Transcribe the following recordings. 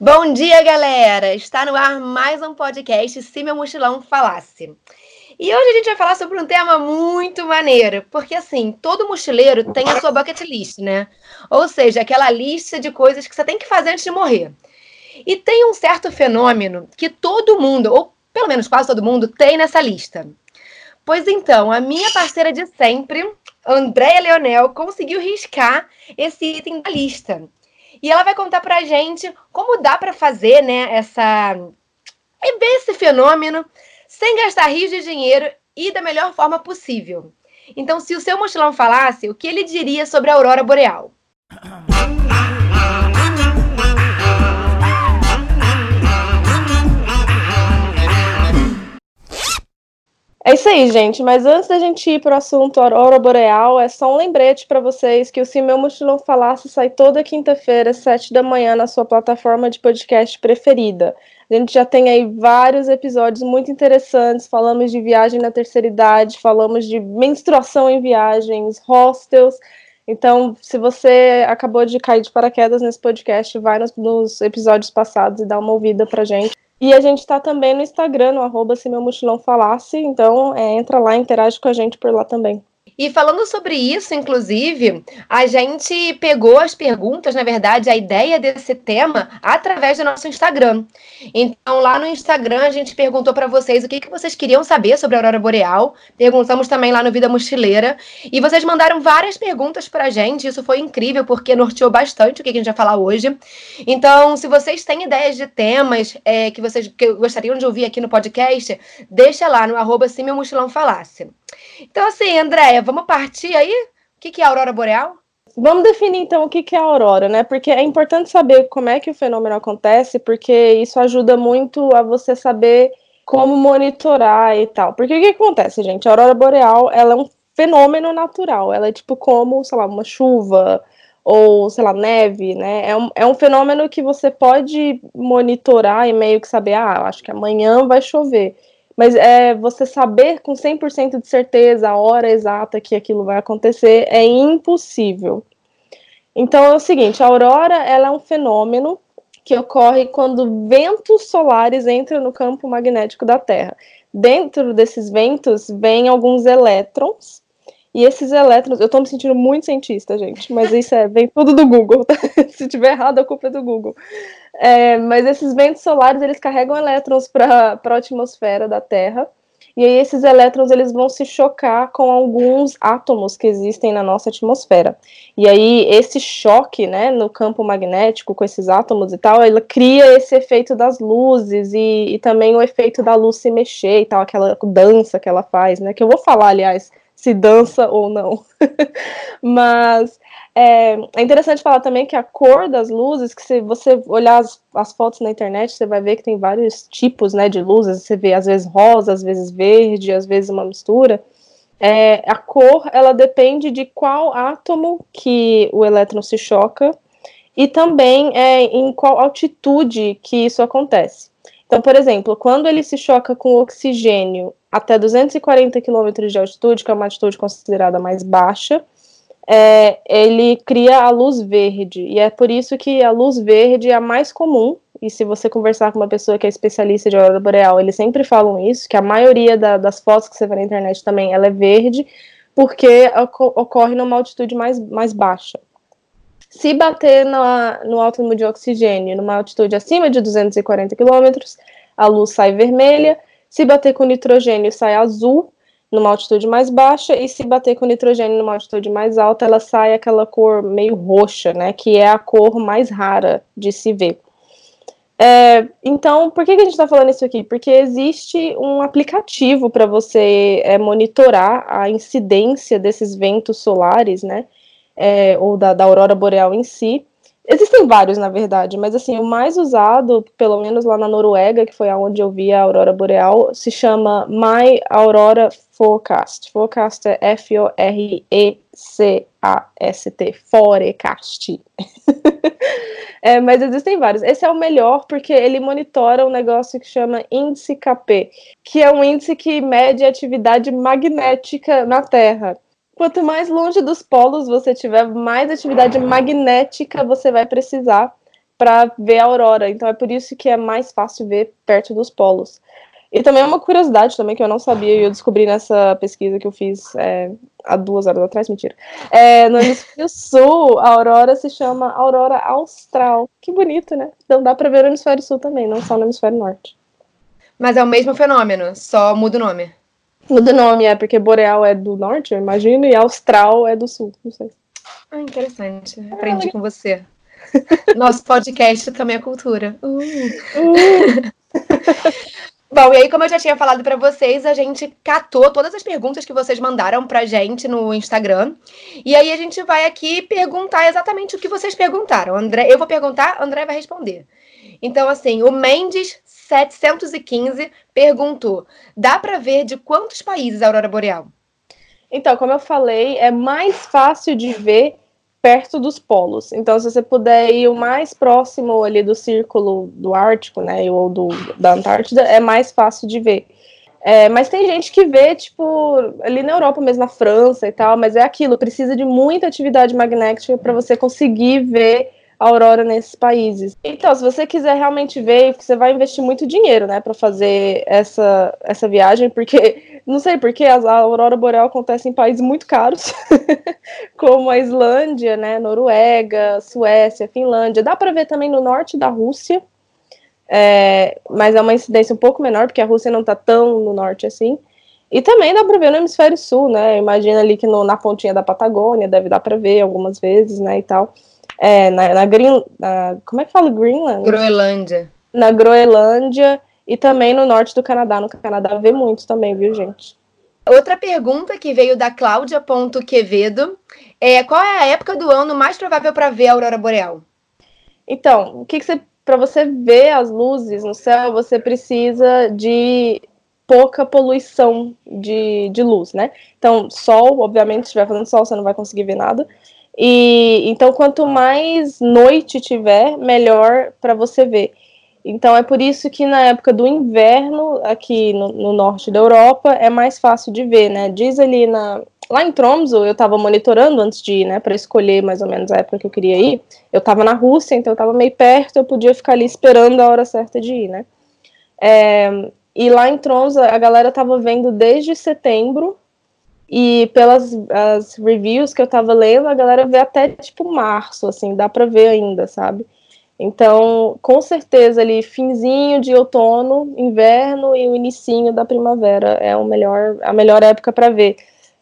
Bom dia, galera! Está no ar mais um podcast Se Meu Mochilão Falasse. E hoje a gente vai falar sobre um tema muito maneiro, porque assim, todo mochileiro tem a sua bucket list, né? Ou seja, aquela lista de coisas que você tem que fazer antes de morrer. E tem um certo fenômeno que todo mundo, ou pelo menos quase todo mundo, tem nessa lista. Pois então, a minha parceira de sempre, Andréia Leonel, conseguiu riscar esse item da lista. E ela vai contar pra gente como dá para fazer, né, essa é esse fenômeno sem gastar rios de dinheiro e da melhor forma possível. Então, se o seu mochilão falasse, o que ele diria sobre a aurora boreal? É isso aí, gente. Mas antes da gente ir para o assunto Aurora Boreal, é só um lembrete para vocês que o Se Meu Mochilão Falasse sai toda quinta-feira, sete da manhã, na sua plataforma de podcast preferida. A gente já tem aí vários episódios muito interessantes. Falamos de viagem na terceira idade, falamos de menstruação em viagens, hostels. Então, se você acabou de cair de paraquedas nesse podcast, vai nos, nos episódios passados e dá uma ouvida pra gente. E a gente está também no Instagram, no arroba se meu mochilão falasse, então é, entra lá, interage com a gente por lá também. E falando sobre isso, inclusive, a gente pegou as perguntas, na verdade, a ideia desse tema através do nosso Instagram. Então, lá no Instagram, a gente perguntou para vocês o que, que vocês queriam saber sobre a Aurora Boreal. Perguntamos também lá no Vida Mochileira. E vocês mandaram várias perguntas para a gente. Isso foi incrível, porque norteou bastante o que a gente vai falar hoje. Então, se vocês têm ideias de temas é, que vocês que gostariam de ouvir aqui no podcast, deixa lá no arroba se meu mochilão falasse. Então, assim, Andréia, vamos partir aí? O que é a aurora boreal? Vamos definir então o que é a aurora, né? Porque é importante saber como é que o fenômeno acontece, porque isso ajuda muito a você saber como monitorar e tal. Porque o que acontece, gente? A aurora boreal, ela é um fenômeno natural. Ela é tipo como, sei lá, uma chuva ou, sei lá, neve, né? É um, é um fenômeno que você pode monitorar e meio que saber, ah, acho que amanhã vai chover. Mas é, você saber com 100% de certeza a hora exata que aquilo vai acontecer é impossível. Então é o seguinte, a aurora ela é um fenômeno que ocorre quando ventos solares entram no campo magnético da Terra. Dentro desses ventos vêm alguns elétrons e esses elétrons, eu tô me sentindo muito cientista, gente, mas isso é, vem tudo do Google. Tá? Se tiver errado, a culpa é do Google. É, mas esses ventos solares eles carregam elétrons para a atmosfera da Terra. E aí esses elétrons eles vão se chocar com alguns átomos que existem na nossa atmosfera. E aí esse choque, né, no campo magnético com esses átomos e tal, ele cria esse efeito das luzes e, e também o efeito da luz se mexer e tal, aquela dança que ela faz, né, que eu vou falar, aliás, se dança ou não. Mas é, é, interessante falar também que a cor das luzes, que se você olhar as, as, fotos na internet, você vai ver que tem vários tipos né, de luzes. Você vê às vezes rosa, às vezes verde, às vezes uma mistura. É, a cor ela depende de qual átomo que o elétron se choca e também é, em qual altitude que isso acontece. Então, por exemplo, quando ele se choca com oxigênio até 240 km de altitude, que é uma altitude considerada mais baixa, é, ele cria a luz verde. E é por isso que a luz verde é a mais comum. E se você conversar com uma pessoa que é especialista de aurora boreal, eles sempre falam isso, que a maioria da, das fotos que você vê na internet também ela é verde, porque ocorre numa altitude mais, mais baixa. Se bater na, no átomo de oxigênio numa altitude acima de 240 km, a luz sai vermelha. Se bater com nitrogênio, sai azul numa altitude mais baixa, e se bater com nitrogênio numa altitude mais alta, ela sai aquela cor meio roxa, né? Que é a cor mais rara de se ver. É, então, por que, que a gente está falando isso aqui? Porque existe um aplicativo para você é, monitorar a incidência desses ventos solares, né? É, ou da, da aurora boreal em si, Existem vários, na verdade, mas assim, o mais usado, pelo menos lá na Noruega, que foi aonde eu vi a aurora boreal, se chama My Aurora Forecast. Forecast é F-O-R-E-C-A-S-T, Forecast. é, mas existem vários. Esse é o melhor porque ele monitora um negócio que chama índice KP, que é um índice que mede a atividade magnética na Terra. Quanto mais longe dos polos você tiver, mais atividade magnética você vai precisar para ver a aurora. Então é por isso que é mais fácil ver perto dos polos. E também é uma curiosidade também que eu não sabia e eu descobri nessa pesquisa que eu fiz é, há duas horas atrás, mentira. É, no hemisfério sul, a aurora se chama aurora austral. Que bonito, né? Então dá para ver no hemisfério sul também, não só no hemisfério norte. Mas é o mesmo fenômeno, só muda o nome. Muda o nome, é porque boreal é do norte, eu imagino, e austral é do sul, não sei. Ah, interessante. Aprendi ah, com você. Nosso podcast também é cultura. Uh. Uh. Bom, e aí, como eu já tinha falado para vocês, a gente catou todas as perguntas que vocês mandaram pra gente no Instagram. E aí a gente vai aqui perguntar exatamente o que vocês perguntaram. André, eu vou perguntar, André vai responder. Então, assim, o Mendes 715 perguntou: dá para ver de quantos países a aurora boreal? Então, como eu falei, é mais fácil de ver perto dos polos. Então, se você puder ir o mais próximo ali do círculo do Ártico, né, ou do, da Antártida, é mais fácil de ver. É, mas tem gente que vê, tipo, ali na Europa mesmo, na França e tal, mas é aquilo, precisa de muita atividade magnética para você conseguir ver aurora nesses países. Então, se você quiser realmente ver, você vai investir muito dinheiro, né, para fazer essa, essa viagem, porque não sei porque a aurora boreal acontece em países muito caros, como a Islândia, né, Noruega, Suécia, Finlândia. Dá para ver também no norte da Rússia, é, mas é uma incidência um pouco menor, porque a Rússia não está tão no norte assim. E também dá para ver no hemisfério sul, né? Imagina ali que no, na pontinha da Patagônia deve dar para ver algumas vezes, né, e tal é, na, na, Green, na, como é que fala Greenland? Groenlândia. Na Groenlândia e também no norte do Canadá. No Canadá vê muito também, viu, gente? Outra pergunta que veio da Cláudia.quevedo é qual é a época do ano mais provável para ver a aurora boreal? Então, o que, que você para você ver as luzes no céu, você precisa de pouca poluição de, de luz, né? Então, sol, obviamente, se estiver fazendo sol, você não vai conseguir ver nada. E então quanto mais noite tiver, melhor para você ver. Então é por isso que na época do inverno, aqui no, no, norte da Europa, é mais fácil de ver, né? Diz ali na lá em Tromsø, eu estava monitorando antes de ir, né, para escolher mais ou menos a época que eu queria ir. Eu estava na Rússia, então eu estava meio perto, eu podia ficar ali esperando a hora certa de ir, né? É, e lá em Tromsø, a galera estava vendo desde setembro e pelas as reviews que eu tava lendo, a galera vê até tipo março, assim, dá para ver ainda, sabe? Então, com certeza ali finzinho de outono, inverno e o inicinho da primavera é o melhor, a melhor época para ver.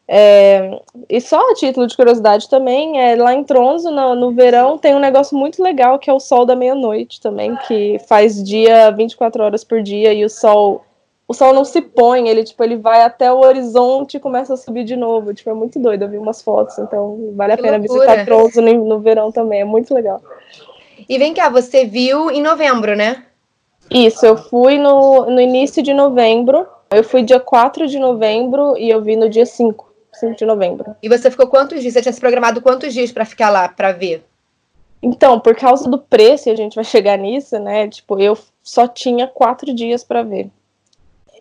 É, e só a título de curiosidade também, é, lá em Tronzo, no, no verão, tem um negócio muito legal que é o sol da meia-noite também, que faz dia 24 horas por dia e o sol o sol não se põe, ele tipo, ele vai até o horizonte e começa a subir de novo. Tipo, é muito doido. Eu vi umas fotos, então vale a que pena loucura. visitar Tronzo no, no verão também, é muito legal. E vem cá, você viu em novembro, né? Isso, eu fui no, no início de novembro. Eu fui dia 4 de novembro e eu vi no dia 5, 5 de novembro. E você ficou quantos dias? Você tinha se programado quantos dias para ficar lá, para ver? Então, por causa do preço, e a gente vai chegar nisso, né? Tipo, eu só tinha quatro dias para ver.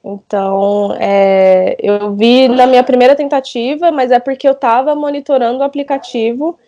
Então, é, eu vi na minha primeira tentativa, mas é porque eu estava monitorando o aplicativo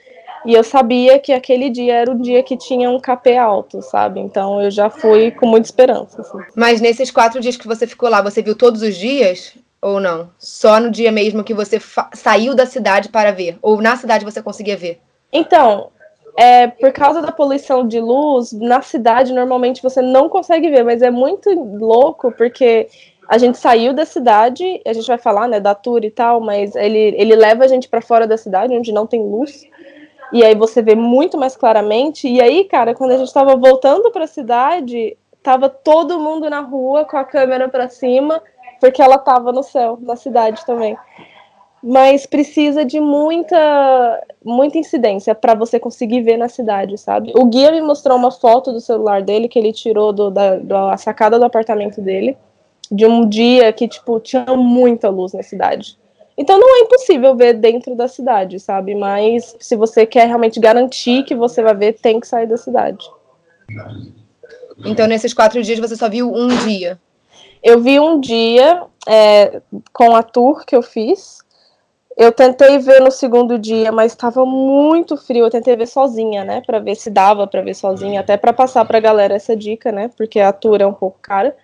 e eu sabia que aquele dia era o dia que tinha um KP alto, sabe? Então eu já fui com muita esperança. Assim. Mas nesses quatro dias que você ficou lá, você viu todos os dias ou não? Só no dia mesmo que você saiu da cidade para ver? Ou na cidade você conseguia ver? Então, é, por causa da poluição de luz, na cidade normalmente você não consegue ver, mas é muito louco porque a gente saiu da cidade, a gente vai falar, né, da tour e tal, mas ele, ele leva a gente para fora da cidade, onde não tem luz, e aí você vê muito mais claramente. E aí, cara, quando a gente estava voltando para a cidade, tava todo mundo na rua com a câmera para cima, porque ela tava no céu, na cidade também. Mas precisa de muita muita incidência para você conseguir ver na cidade, sabe? O guia me mostrou uma foto do celular dele que ele tirou do, da, da sacada do apartamento dele de um dia que, tipo, tinha muita luz na cidade. Então não é impossível ver dentro da cidade, sabe? Mas se você quer realmente garantir que você vai ver, tem que sair da cidade. Então, nesses quatro dias, você só viu um dia? Eu vi um dia é, com a tour que eu fiz. Eu tentei ver no segundo dia, mas estava muito frio. Eu tentei ver sozinha, né, para ver se dava para ver sozinha, até para passar para a galera essa dica, né, porque a tour é um pouco cara.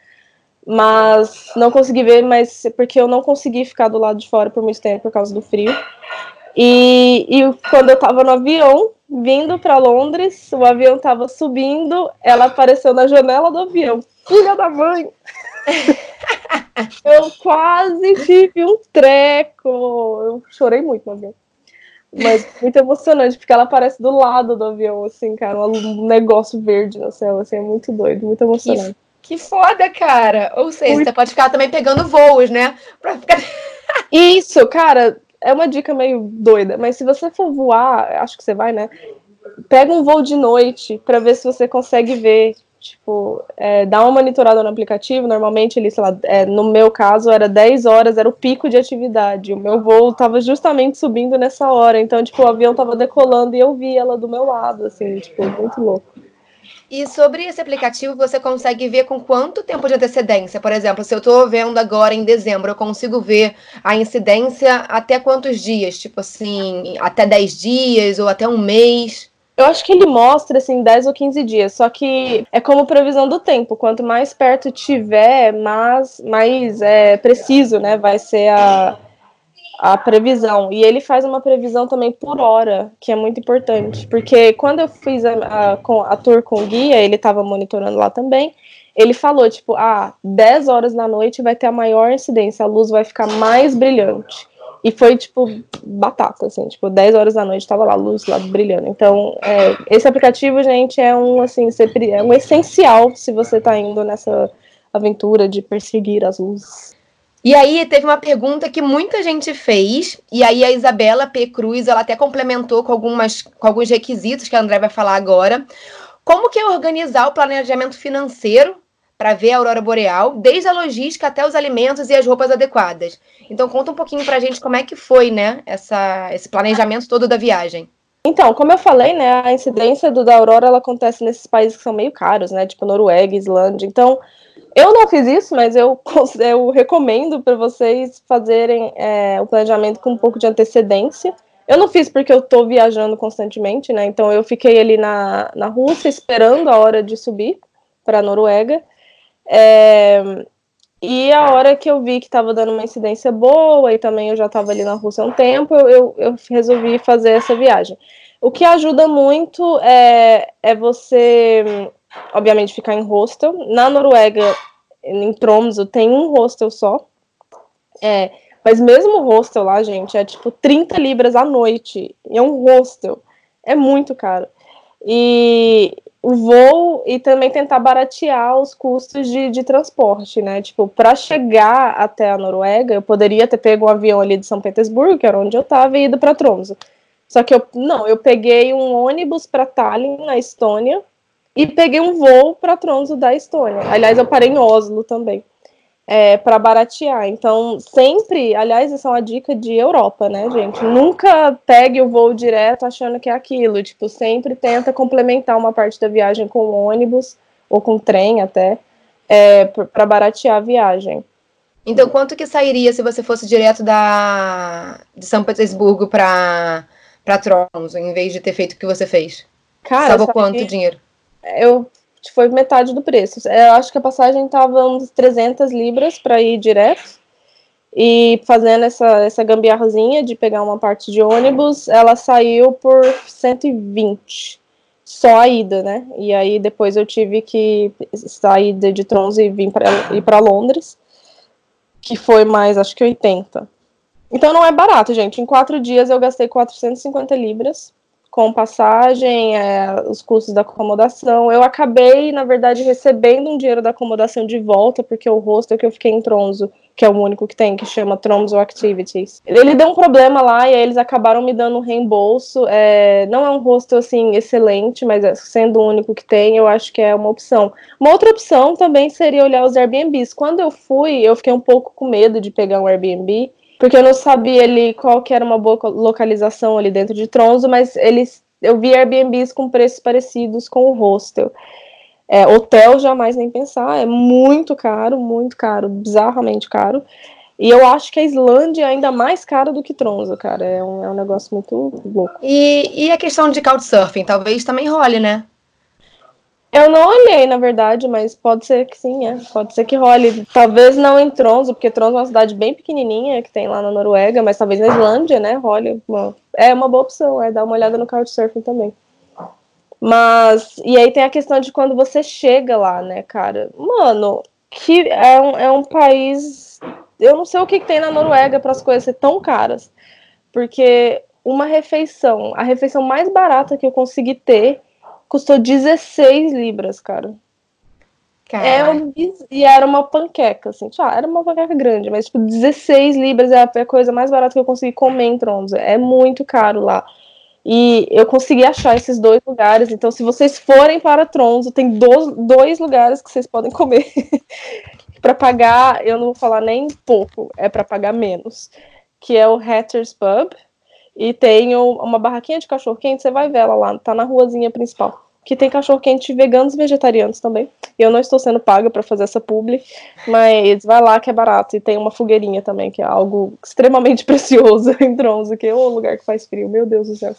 Mas não consegui ver, mas porque eu não consegui ficar do lado de fora por muito tempo por causa do frio. E, e quando eu estava no avião, vindo para Londres, o avião estava subindo, ela apareceu na janela do avião. Filha da mãe! eu quase tive um treco. Eu chorei muito no avião. Mas muito emocionante, porque ela aparece do lado do avião, assim, cara, um negócio verde no céu, assim, é muito doido, muito emocionante. Que, foda, cara! Ou seja, muito... você pode ficar também pegando voos, né? Pra ficar... Isso, cara, é uma dica meio doida, mas se você for voar, acho que você vai, né? Pega um voo de noite para ver se você consegue ver. Tipo, é, dá uma monitorada no aplicativo. Normalmente, ele, sei lá, é, no meu caso, era 10 horas, era o pico de atividade. O meu voo tava justamente subindo nessa hora. Então, tipo, o avião tava decolando e eu vi ela do meu lado, assim, tipo, muito louco. E sobre esse aplicativo, você consegue ver com quanto tempo de antecedência? Por exemplo, se eu estou vendo agora em dezembro, eu consigo ver a incidência até quantos dias? Tipo assim, até 10 dias ou até um mês? Eu acho que ele mostra, assim, 10 ou 15 dias, só que é como previsão do tempo. Quanto mais perto tiver, mais, mais é, preciso, né, vai ser a, a previsão. E ele faz uma previsão também por hora, que é muito importante. Porque quando eu fiz a, a, a tour com guia, ele estava monitorando lá também. Ele falou, tipo, ah, 10 horas da noite vai ter a maior incidência, a luz vai ficar mais brilhante. E foi, tipo, batata, assim, tipo, 10 horas da noite tava lá, a luz lá brilhando. Então, é, esse aplicativo, gente, é um, assim, é um essencial se você tá indo nessa aventura de perseguir as luzes. E aí teve uma pergunta que muita gente fez, e aí a Isabela P. Cruz, ela até complementou com, algumas, com alguns requisitos que a André vai falar agora. Como que é organizar o planejamento financeiro para ver a aurora boreal, desde a logística até os alimentos e as roupas adequadas? Então conta um pouquinho para a gente como é que foi, né, essa, esse planejamento todo da viagem. Então, como eu falei, né, a incidência do, da aurora ela acontece nesses países que são meio caros, né, tipo Noruega, Islândia. Então, eu não fiz isso, mas eu, eu recomendo para vocês fazerem é, o planejamento com um pouco de antecedência. Eu não fiz porque eu estou viajando constantemente, né? Então eu fiquei ali na, na Rússia esperando a hora de subir para a Noruega. É, e a hora que eu vi que estava dando uma incidência boa e também eu já estava ali na Rússia há um tempo, eu, eu resolvi fazer essa viagem. O que ajuda muito é, é você obviamente, ficar em hostel. Na Noruega, em Tromsø, tem um hostel só. É, mas mesmo o hostel lá, gente, é tipo 30 libras à noite. É um hostel. É muito caro. E o voo e também tentar baratear os custos de, de transporte, né? Tipo, para chegar até a Noruega, eu poderia ter pego um avião ali de São Petersburgo, que era onde eu estava, e ido para Tromsø. Só que eu não, eu peguei um ônibus para Tallinn, na Estônia, e peguei um voo para Tronzo da Estônia. Aliás, eu parei em Oslo também. É, para baratear. Então, sempre, aliás, isso é uma dica de Europa, né, gente? Nunca pegue o voo direto achando que é aquilo. Tipo, sempre tenta complementar uma parte da viagem com ônibus ou com trem até, é, para baratear a viagem. Então, quanto que sairia se você fosse direto da de São Petersburgo para para Tromso, em vez de ter feito o que você fez? Cara, Salvo quanto dinheiro? Eu foi metade do preço. Eu acho que a passagem tava uns 300 libras para ir direto. E fazendo essa, essa gambiarrazinha de pegar uma parte de ônibus, ela saiu por 120. Só a ida, né? E aí depois eu tive que sair de, Trons e vir para ir para Londres, que foi mais, acho que 80. Então não é barato, gente. Em quatro dias eu gastei 450 libras com passagem, é, os custos da acomodação. Eu acabei, na verdade, recebendo um dinheiro da acomodação de volta, porque o hostel que eu fiquei em Tronzo, que é o único que tem, que chama Tronzo Activities, ele deu um problema lá e aí eles acabaram me dando um reembolso. É, não é um hostel, assim, excelente, mas é, sendo o único que tem, eu acho que é uma opção. Uma outra opção também seria olhar os Airbnbs. Quando eu fui, eu fiquei um pouco com medo de pegar um Airbnb, porque eu não sabia ali qual que era uma boa localização ali dentro de Tronzo, mas eles eu vi Airbnbs com preços parecidos com o hostel. É, hotel jamais nem pensar, é muito caro, muito caro, bizarramente caro. E eu acho que a Islândia é ainda mais cara do que Tronzo, cara. É um, é um negócio muito louco. E, e a questão de Couchsurfing? Talvez também role, né? Eu não olhei, na verdade, mas pode ser que sim, é. Pode ser que role. Talvez não em Tronzo, porque Tronzo é uma cidade bem pequenininha que tem lá na Noruega, mas talvez na Islândia, né, role. É uma boa opção, é dar uma olhada no Couchsurfing também. Mas, e aí tem a questão de quando você chega lá, né, cara? Mano, que é um, é um país. Eu não sei o que, que tem na Noruega para as coisas ser tão caras. Porque uma refeição, a refeição mais barata que eu consegui ter custou 16 libras, cara. É um, e era uma panqueca, assim. Tipo, ah, era uma panqueca grande, mas tipo, 16 libras é a coisa mais barata que eu consegui comer em Tromsø. É muito caro lá. E eu consegui achar esses dois lugares. Então, se vocês forem para Tronzo, tem dois, dois lugares que vocês podem comer. para pagar, eu não vou falar nem pouco, é para pagar menos. Que é o Hatter's Pub. E tem uma barraquinha de cachorro quente, você vai ver ela lá, tá na ruazinha principal que tem cachorro quente veganos e vegetarianos também. Eu não estou sendo paga para fazer essa publi, mas vai lá que é barato. E tem uma fogueirinha também, que é algo extremamente precioso em Tronzo, que é um lugar que faz frio, meu Deus do céu.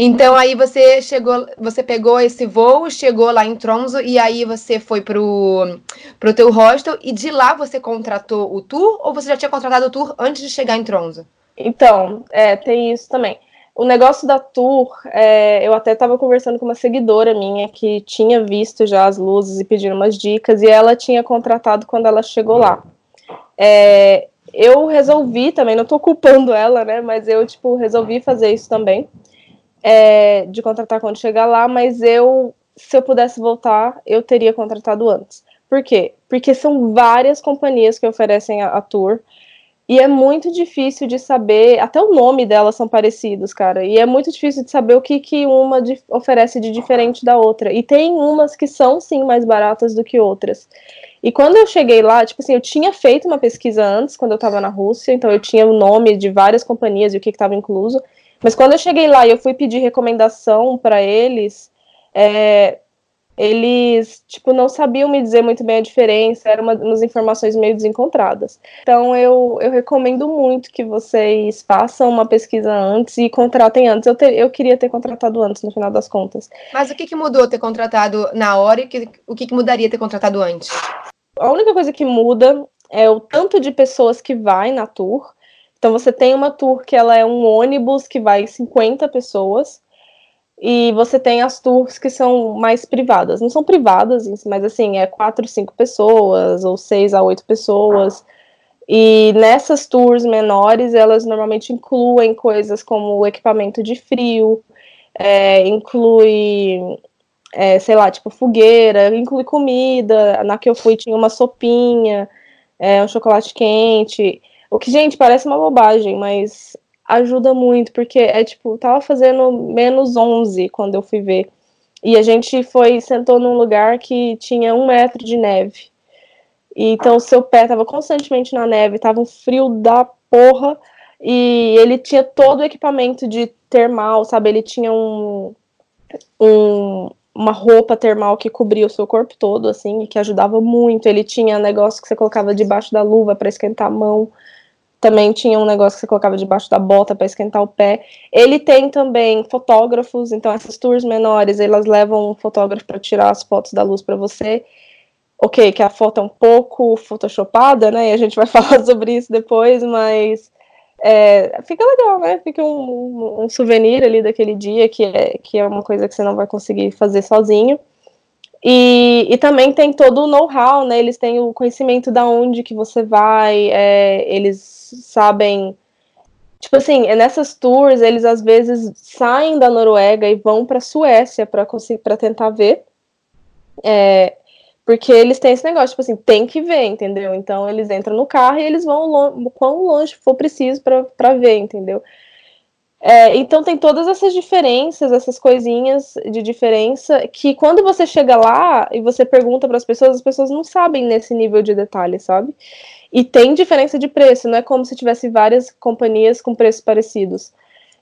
Então aí você chegou, você pegou esse voo, chegou lá em Tronzo e aí você foi pro, pro teu hostel e de lá você contratou o tour ou você já tinha contratado o tour antes de chegar em Tronzo? Então, é, tem isso também. O negócio da tour, é, eu até estava conversando com uma seguidora minha que tinha visto já as luzes e pedindo umas dicas, e ela tinha contratado quando ela chegou lá. É, eu resolvi também, não estou culpando ela, né? Mas eu, tipo, resolvi fazer isso também. É, de contratar quando chegar lá, mas eu, se eu pudesse voltar, eu teria contratado antes. Por quê? Porque são várias companhias que oferecem a, a tour. E é muito difícil de saber, até o nome delas são parecidos, cara. E é muito difícil de saber o que, que uma de, oferece de diferente da outra. E tem umas que são sim mais baratas do que outras. E quando eu cheguei lá, tipo assim, eu tinha feito uma pesquisa antes, quando eu estava na Rússia, então eu tinha o nome de várias companhias e o que estava incluso. Mas quando eu cheguei lá e eu fui pedir recomendação para eles, é, eles, tipo, não sabiam me dizer muito bem a diferença, eram uma, umas informações meio desencontradas. Então, eu, eu recomendo muito que vocês façam uma pesquisa antes e contratem antes. Eu, ter, eu queria ter contratado antes, no final das contas. Mas o que, que mudou ter contratado na hora e que, o que, que mudaria ter contratado antes? A única coisa que muda é o tanto de pessoas que vai na tour. Então, você tem uma tour que ela é um ônibus que vai 50 pessoas, e você tem as tours que são mais privadas. Não são privadas, mas assim, é quatro, cinco pessoas, ou seis a oito pessoas. E nessas tours menores, elas normalmente incluem coisas como equipamento de frio, é, inclui, é, sei lá, tipo fogueira, inclui comida. Na que eu fui tinha uma sopinha, é, um chocolate quente. O que, gente, parece uma bobagem, mas ajuda muito, porque é tipo, tava fazendo menos 11 quando eu fui ver. E a gente foi, sentou num lugar que tinha um metro de neve. E, então seu pé tava constantemente na neve, tava um frio da porra. E ele tinha todo o equipamento de termal, sabe? Ele tinha um, um, uma roupa termal que cobria o seu corpo todo, assim, que ajudava muito. Ele tinha negócio que você colocava debaixo da luva para esquentar a mão também tinha um negócio que você colocava debaixo da bota para esquentar o pé. Ele tem também fotógrafos, então essas tours menores, elas levam um fotógrafo para tirar as fotos da luz para você. Ok, que a foto é um pouco photoshopada, né? E a gente vai falar sobre isso depois, mas é, fica legal, né? Fica um, um, souvenir ali daquele dia, que é, que é uma coisa que você não vai conseguir fazer sozinho. E, e também tem todo o know-how, né? Eles têm o conhecimento da onde que você vai, é, eles sabem. Tipo assim, nessas tours, eles às vezes saem da Noruega e vão para Suécia para conseguir para tentar ver. É, porque eles têm esse negócio, tipo assim, tem que ver, entendeu? Então eles entram no carro e eles vão lo quão longe for preciso para ver, entendeu? É, então tem todas essas diferenças, essas coisinhas de diferença que quando você chega lá e você pergunta para as pessoas, as pessoas não sabem nesse nível de detalhe, sabe? E tem diferença de preço, não é como se tivesse várias companhias com preços parecidos.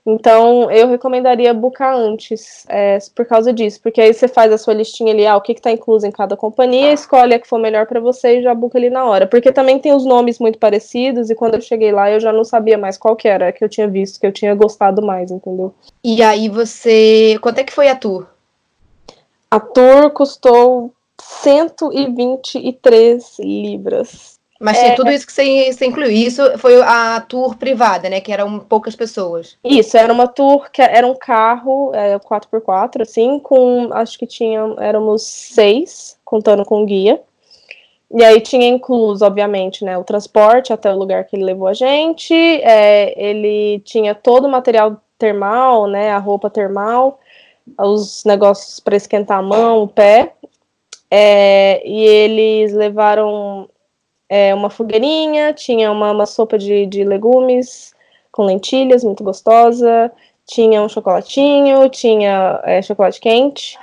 Então, eu recomendaria buscar antes, é, por causa disso, porque aí você faz a sua listinha ali, ah, o que está incluso em cada companhia, escolhe a que for melhor para você e já buca ali na hora. Porque também tem os nomes muito parecidos, e quando eu cheguei lá, eu já não sabia mais qual que era que eu tinha visto, que eu tinha gostado mais, entendeu? E aí você. Quanto é que foi a tour? A tour custou 123 libras. Mas é, tudo isso que você, você incluiu. Isso foi a tour privada, né? Que eram poucas pessoas. Isso, era uma tour que era um carro é, 4x4, assim, com. Acho que tinha. Éramos seis, contando com guia. E aí tinha incluso, obviamente, né, o transporte até o lugar que ele levou a gente. É, ele tinha todo o material termal, né? A roupa termal, os negócios para esquentar a mão, o pé. É, e eles levaram é, uma fogueirinha, tinha uma, uma sopa de, de legumes com lentilhas, muito gostosa, tinha um chocolatinho, tinha é, chocolate quente,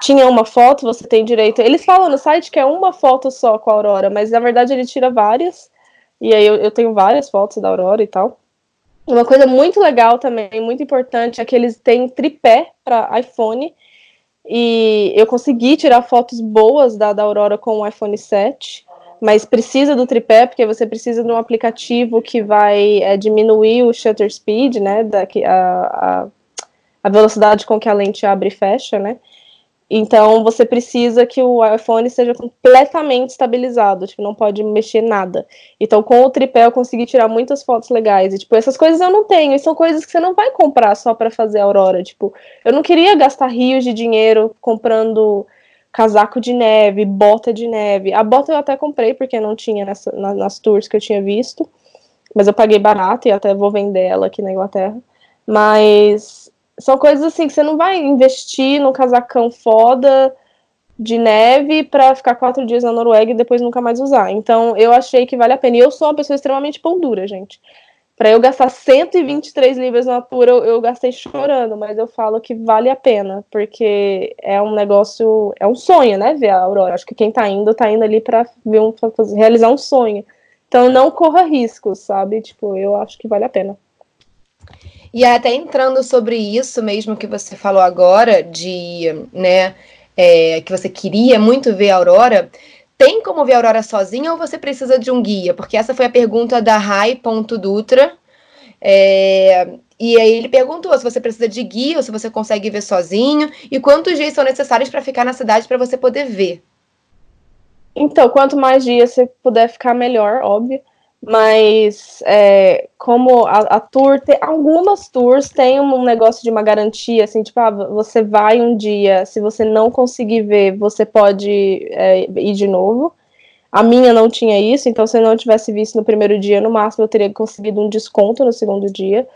tinha uma foto, você tem direito. Eles falam no site que é uma foto só com a Aurora, mas na verdade ele tira várias, e aí eu, eu tenho várias fotos da Aurora e tal. Uma coisa muito legal também, muito importante, é que eles têm tripé para iPhone. E eu consegui tirar fotos boas da, da Aurora com o iPhone 7 mas precisa do tripé porque você precisa de um aplicativo que vai é, diminuir o shutter speed, né, da, a, a, velocidade com que a lente abre e fecha, né, então você precisa que o iPhone seja completamente estabilizado, tipo, não pode mexer nada. Então com o tripé eu consegui tirar muitas fotos legais, e tipo, essas coisas eu não tenho, e são coisas que você não vai comprar só para fazer a aurora, tipo, eu não queria gastar rios de dinheiro comprando casaco de neve, bota de neve. A bota eu até comprei porque não tinha nessa, nas, tours que eu tinha visto, mas eu paguei barato e até vou vender ela aqui na Inglaterra. Mas são coisas assim que você não vai investir num casacão foda de neve para ficar quatro dias na Noruega e depois nunca mais usar. Então eu achei que vale a pena. E eu sou uma pessoa extremamente pão dura, gente. Para eu gastar 123 libras na tour, eu, eu, gastei chorando, mas eu falo que vale a pena, porque é um negócio, é um sonho, né, ver a Aurora. Acho que quem tá indo, tá indo ali para ver um, pra realizar um sonho. Então não corra riscos, sabe? Tipo, eu acho que vale a pena. E até entrando sobre isso mesmo que você falou agora, de, né, é, que você queria muito ver a Aurora, tem como ver a aurora sozinha ou você precisa de um guia? Porque essa foi a pergunta da Rai.dutra. É, e aí ele perguntou se você precisa de guia ou se você consegue ver sozinho e quantos dias são necessários para ficar na cidade para você poder ver. Então, quanto mais dias você puder ficar, melhor, óbvio. Mas é, como a, a, tour tem algumas tours têm um negócio de uma garantia, assim, tipo, ah, você vai um dia, se você não conseguir ver, você pode é, ir de novo. A minha não tinha isso, então se eu não tivesse visto no primeiro dia, no máximo eu teria conseguido um desconto no segundo dia.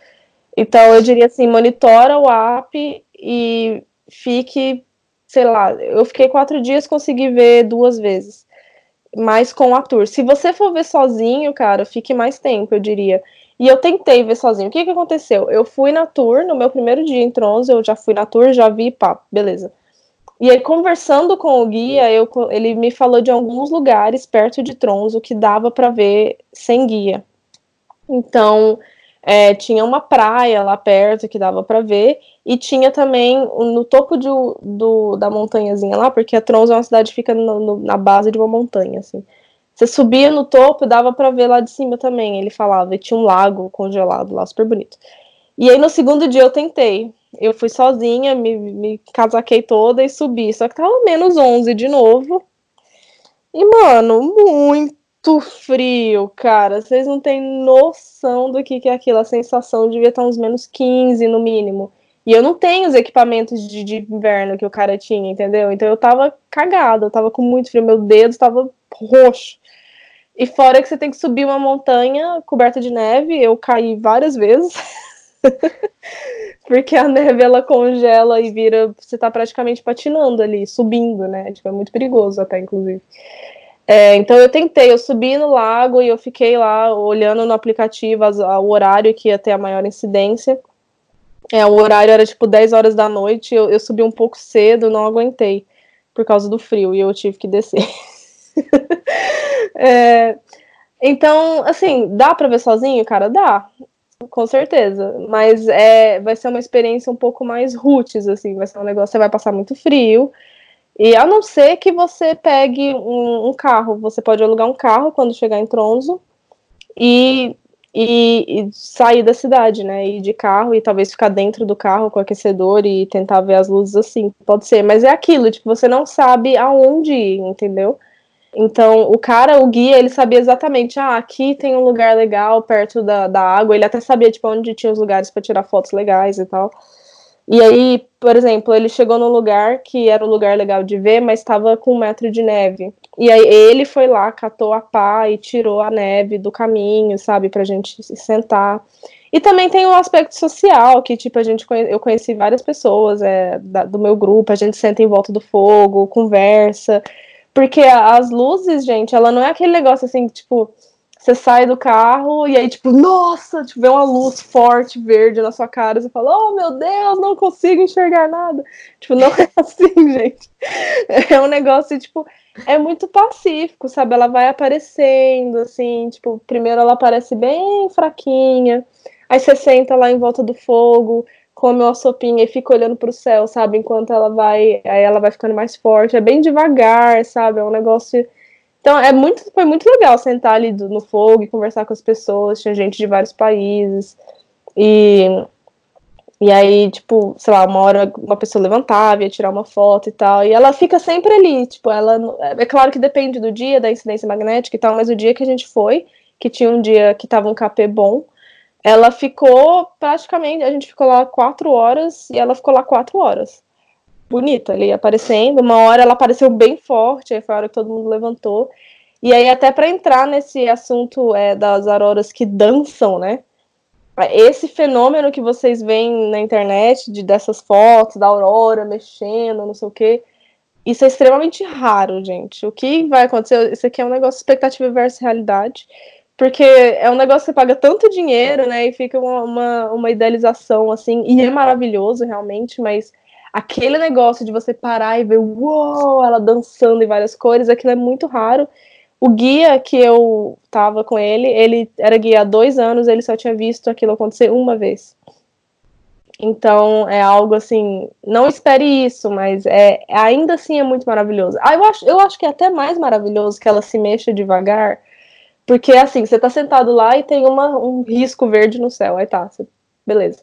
Então eu diria assim, monitora o app e fique, sei lá, eu fiquei quatro dias, consegui ver duas vezes mais com a tour. Se você for ver sozinho, cara, fique mais tempo, eu diria. E eu tentei ver sozinho. O que que aconteceu? Eu fui na tour, no meu primeiro dia em Tronzo, eu já fui na tour, já vi, pá, beleza. E aí, conversando com o guia, eu, ele me falou de alguns lugares perto de Tronzo que dava para ver sem guia. Então, é, tinha uma praia lá perto que dava para ver, e tinha também no topo de, do, da montanhazinha lá, porque a Trons é uma cidade que fica no, no, na base de uma montanha, assim. Você subia no topo, dava para ver lá de cima também, ele falava, e tinha um lago congelado lá, super bonito. E aí no segundo dia eu tentei, eu fui sozinha, me, me casaquei toda e subi, só que tava menos 11 de novo. E, mano, muito muito frio, cara. Vocês não têm noção do que, que é aquilo. A sensação devia estar uns menos 15 no mínimo. E eu não tenho os equipamentos de, de inverno que o cara tinha, entendeu? Então eu tava cagada, eu tava com muito frio, meu dedo tava roxo. E fora que você tem que subir uma montanha coberta de neve, eu caí várias vezes. Porque a neve ela congela e vira. Você tá praticamente patinando ali, subindo, né? Tipo, é muito perigoso até, inclusive. É, então eu tentei, eu subi no lago e eu fiquei lá olhando no aplicativo as, a, o horário que ia ter a maior incidência. É, o horário era tipo 10 horas da noite, eu, eu subi um pouco cedo, não aguentei por causa do frio e eu tive que descer. é, então, assim, dá pra ver sozinho, cara? Dá. Com certeza. Mas é, vai ser uma experiência um pouco mais roots, assim. Vai ser um negócio, você vai passar muito frio. E a não ser que você pegue um, um carro, você pode alugar um carro quando chegar em Tronzo e, e, e, sair da cidade, né? Ir de carro e talvez ficar dentro do carro com o aquecedor e tentar ver as luzes assim. Pode ser, mas é aquilo, tipo, você não sabe aonde ir, entendeu? Então, o cara, o guia, ele sabia exatamente, ah, aqui tem um lugar legal perto da, da água. Ele até sabia, tipo, onde tinha os lugares para tirar fotos legais e tal. E aí, por exemplo, ele chegou num lugar que era um lugar legal de ver, mas estava com um metro de neve. E aí ele foi lá, catou a pá e tirou a neve do caminho, sabe, pra gente se sentar. E também tem um aspecto social, que, tipo, a gente eu conheci várias pessoas é, da, do meu grupo, a gente senta em volta do fogo, conversa. Porque as luzes, gente, ela não é aquele negócio assim, tipo, você sai do carro e aí, tipo, nossa, tipo, vê uma luz forte verde na sua cara, você fala, oh meu Deus, não consigo enxergar nada. Tipo, não é assim, gente. É um negócio, tipo, é muito pacífico, sabe? Ela vai aparecendo, assim, tipo, primeiro ela aparece bem fraquinha, aí você senta lá em volta do fogo, come uma sopinha e fica olhando para o céu, sabe? Enquanto ela vai, aí ela vai ficando mais forte. É bem devagar, sabe? É um negócio. Então é muito, foi muito legal sentar ali no fogo e conversar com as pessoas. Tinha gente de vários países e e aí, tipo, sei lá, uma hora uma pessoa levantava, ia tirar uma foto e tal. E ela fica sempre ali, tipo, ela. É claro que depende do dia, da incidência magnética e tal, mas o dia que a gente foi, que tinha um dia que tava um KP bom, ela ficou praticamente, a gente ficou lá quatro horas e ela ficou lá quatro horas. Bonita ali aparecendo. Uma hora ela apareceu bem forte, aí foi a hora que todo mundo levantou. E aí, até para entrar nesse assunto é, das auroras que dançam, né? Esse fenômeno que vocês veem na internet, de dessas fotos da aurora mexendo, não sei o quê, isso é extremamente raro, gente. O que vai acontecer? Isso aqui é um negócio expectativa versus realidade. Porque é um negócio que você paga tanto dinheiro, né? E fica uma, uma, uma idealização, assim, e é maravilhoso realmente, mas aquele negócio de você parar e ver, uou, ela dançando em várias cores, aquilo é muito raro. O guia que eu tava com ele, ele era guia há dois anos, ele só tinha visto aquilo acontecer uma vez. Então é algo assim, não espere isso, mas é ainda assim é muito maravilhoso. Ah, eu acho, eu acho que é até mais maravilhoso que ela se mexa devagar porque assim, você tá sentado lá e tem uma, um risco verde no céu. Aí tá, você, beleza.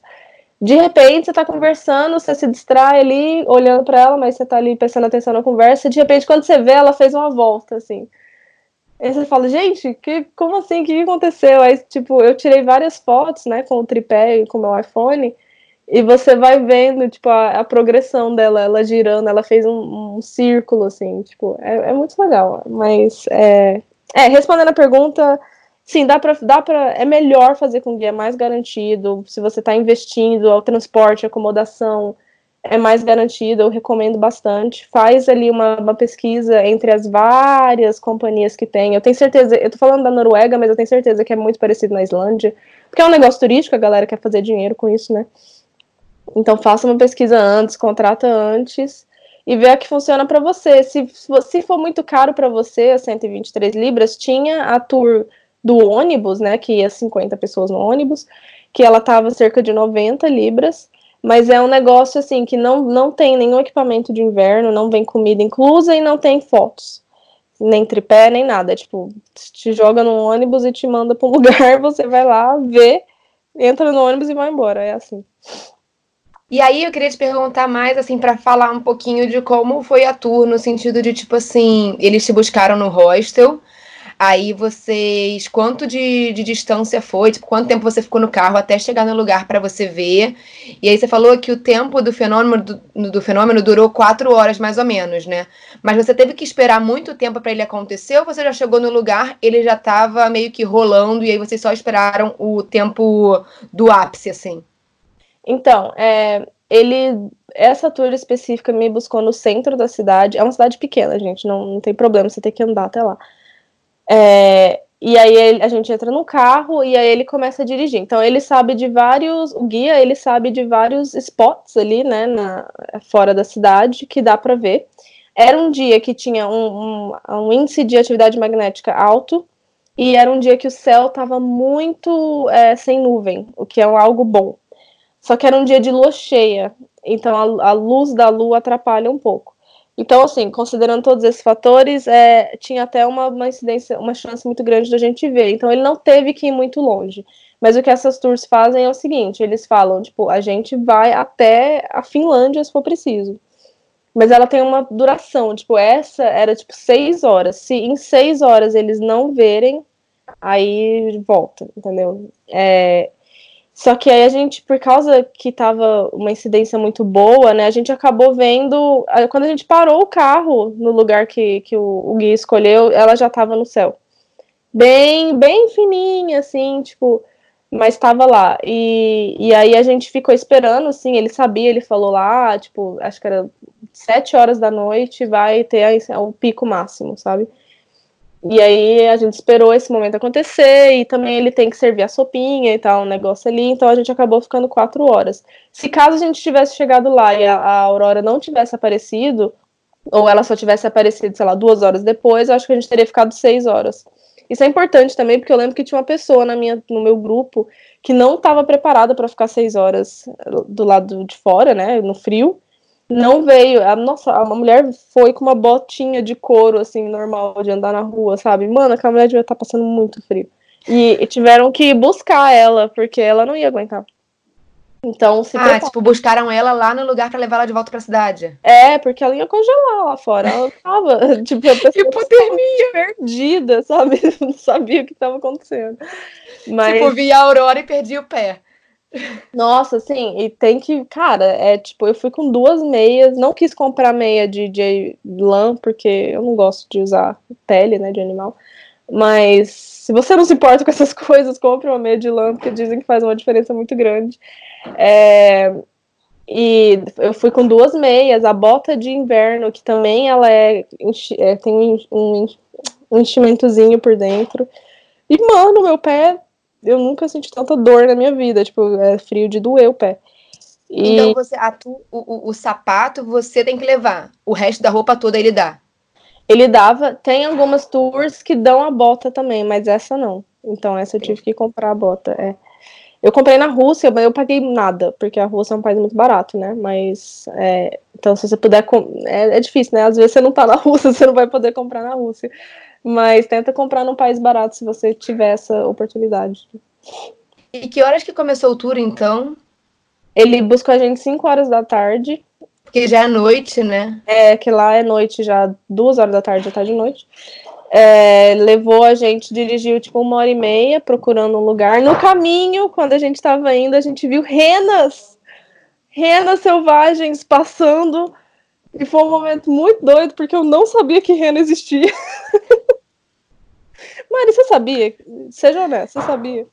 De repente, você tá conversando, você se distrai ali, olhando para ela, mas você tá ali prestando atenção na conversa, e de repente, quando você vê, ela fez uma volta, assim. Aí você fala, gente, que, como assim? O que aconteceu? Aí, tipo, eu tirei várias fotos, né, com o tripé e com o meu iPhone, e você vai vendo, tipo, a, a progressão dela, ela girando, ela fez um, um círculo, assim, tipo, é, é muito legal. Mas é, é, respondendo a pergunta, sim, dá pra, dá pra. É melhor fazer com guia mais garantido. Se você está investindo, ao transporte, acomodação, é mais garantido, eu recomendo bastante. Faz ali uma, uma, pesquisa entre as várias companhias que tem. Eu tenho certeza, eu tô falando da Noruega, mas eu tenho certeza que é muito parecido na Islândia, porque é um negócio turístico, a galera quer fazer dinheiro com isso, né? Então faça uma pesquisa antes, contrata antes e ver a que funciona para você. Se, se for muito caro para você, as 123 libras, tinha a tour do ônibus, né, que ia 50 pessoas no ônibus, que ela tava cerca de 90 libras, mas é um negócio assim que não, não tem nenhum equipamento de inverno, não vem comida inclusa e não tem fotos. Nem tripé, nem nada. É, tipo, te joga no ônibus e te manda para um lugar, você vai lá, vê, entra no ônibus e vai embora. É assim. E aí eu queria te perguntar mais, assim, para falar um pouquinho de como foi a tour, no sentido de, tipo assim, eles te buscaram no hostel, aí vocês, quanto de, de distância foi, tipo, quanto tempo você ficou no carro até chegar no lugar para você ver, e aí você falou que o tempo do fenômeno, do, do, fenômeno durou quatro horas, mais ou menos, né? Mas você teve que esperar muito tempo para ele acontecer, ou você já chegou no lugar, ele já estava meio que rolando, e aí vocês só esperaram o tempo do ápice, assim? Então, é, ele. Essa tour específica me buscou no centro da cidade. É uma cidade pequena, gente, não, não tem problema você ter que andar até lá. É, e aí ele, a gente entra no carro e aí ele começa a dirigir. Então ele sabe de vários, o guia ele sabe de vários spots ali, né, na, fora da cidade que dá para ver. Era um dia que tinha um, um, um, índice de atividade magnética alto E era um dia que o céu estava muito é, sem nuvem, o que é algo bom. Só que era um dia de lua cheia, então a, a luz da lua atrapalha um pouco. Então, assim, considerando todos esses fatores, é, tinha até uma, uma incidência, uma chance muito grande da gente ver. Então, ele não teve que ir muito longe. Mas o que essas tours fazem é o seguinte: eles falam, tipo, a gente vai até a Finlândia se for preciso. Mas ela tem uma duração, tipo, essa era tipo seis horas. Se em seis horas eles não verem, aí volta, entendeu? É, só que aí a gente, por causa que tava uma incidência muito boa, né, a gente acabou vendo. Quando a gente parou o carro no lugar que, que o, o guia escolheu, ela já tava no céu. Bem, bem fininha, assim, tipo, mas estava lá. E, e aí a gente ficou esperando, assim, ele sabia, ele falou lá, tipo, acho que era sete horas da noite, vai ter o pico máximo, sabe? E aí a gente esperou esse momento acontecer e também ele tem que servir a sopinha e tal, um negócio ali, então a gente acabou ficando quatro horas. Se caso a gente tivesse chegado lá e a, a Aurora não tivesse aparecido, ou ela só tivesse aparecido, sei lá, duas horas depois, eu acho que a gente teria ficado seis horas. Isso é importante também, porque eu lembro que tinha uma pessoa na minha, no meu grupo que não estava preparada para ficar seis horas do lado de fora, né, no frio, não veio. A, nossa, a mulher foi com uma botinha de couro, assim, normal, de andar na rua, sabe? Mano, aquela mulher devia estar tá passando muito frio. E, e, tiveram que buscar ela, porque ela não ia aguentar. Então, se Ah, prepara. tipo, buscaram ela lá no lugar para levar ela de volta pra cidade. É, porque ela ia congelar lá fora. Ela tava, tipo, a pessoa Hipotermia. perdida, sabe? Não sabia o que estava acontecendo. Mas... Tipo, via a Aurora e perdi o pé. Nossa, sim, e tem que, cara, é tipo, eu fui com duas meias, não quis comprar meia de, de lã, porque eu não gosto de usar pele, né, de animal, mas se você não se importa com essas coisas, compre uma meia de lã, porque dizem que faz uma diferença muito grande. É, e eu fui com duas meias, a bota de inverno, que também ela é, é tem um, um, um enchimentozinho por dentro, e, mano, meu pé eu nunca senti tanta dor na minha vida. Tipo, é frio de doer o pé. E... Então você, a tu, o, o, o, sapato você tem que levar. O resto da roupa toda ele dá. Ele dava. Tem algumas tours que dão a bota também, mas essa não. Então essa eu tive que comprar a bota. É. Eu comprei na Rússia, mas eu paguei nada, porque a Rússia é um país muito barato, né? Mas é, então se você puder, é, é difícil, né? Às vezes você não tá na Rússia, você não vai poder comprar na Rússia. Mas tenta comprar num país barato se você tiver essa oportunidade. E que horas que começou o tour, então? Ele buscou a gente 5 horas da tarde. Porque já é noite, né? É, que lá é noite já, duas horas da tarde, já tá de noite. É, levou a gente, dirigiu tipo uma hora e meia procurando um lugar. No caminho, quando a gente tava indo, a gente viu renas, renas selvagens passando. E foi um momento muito doido, porque eu não sabia que rena existia. Mari, você sabia? Seja honesta, você sabia?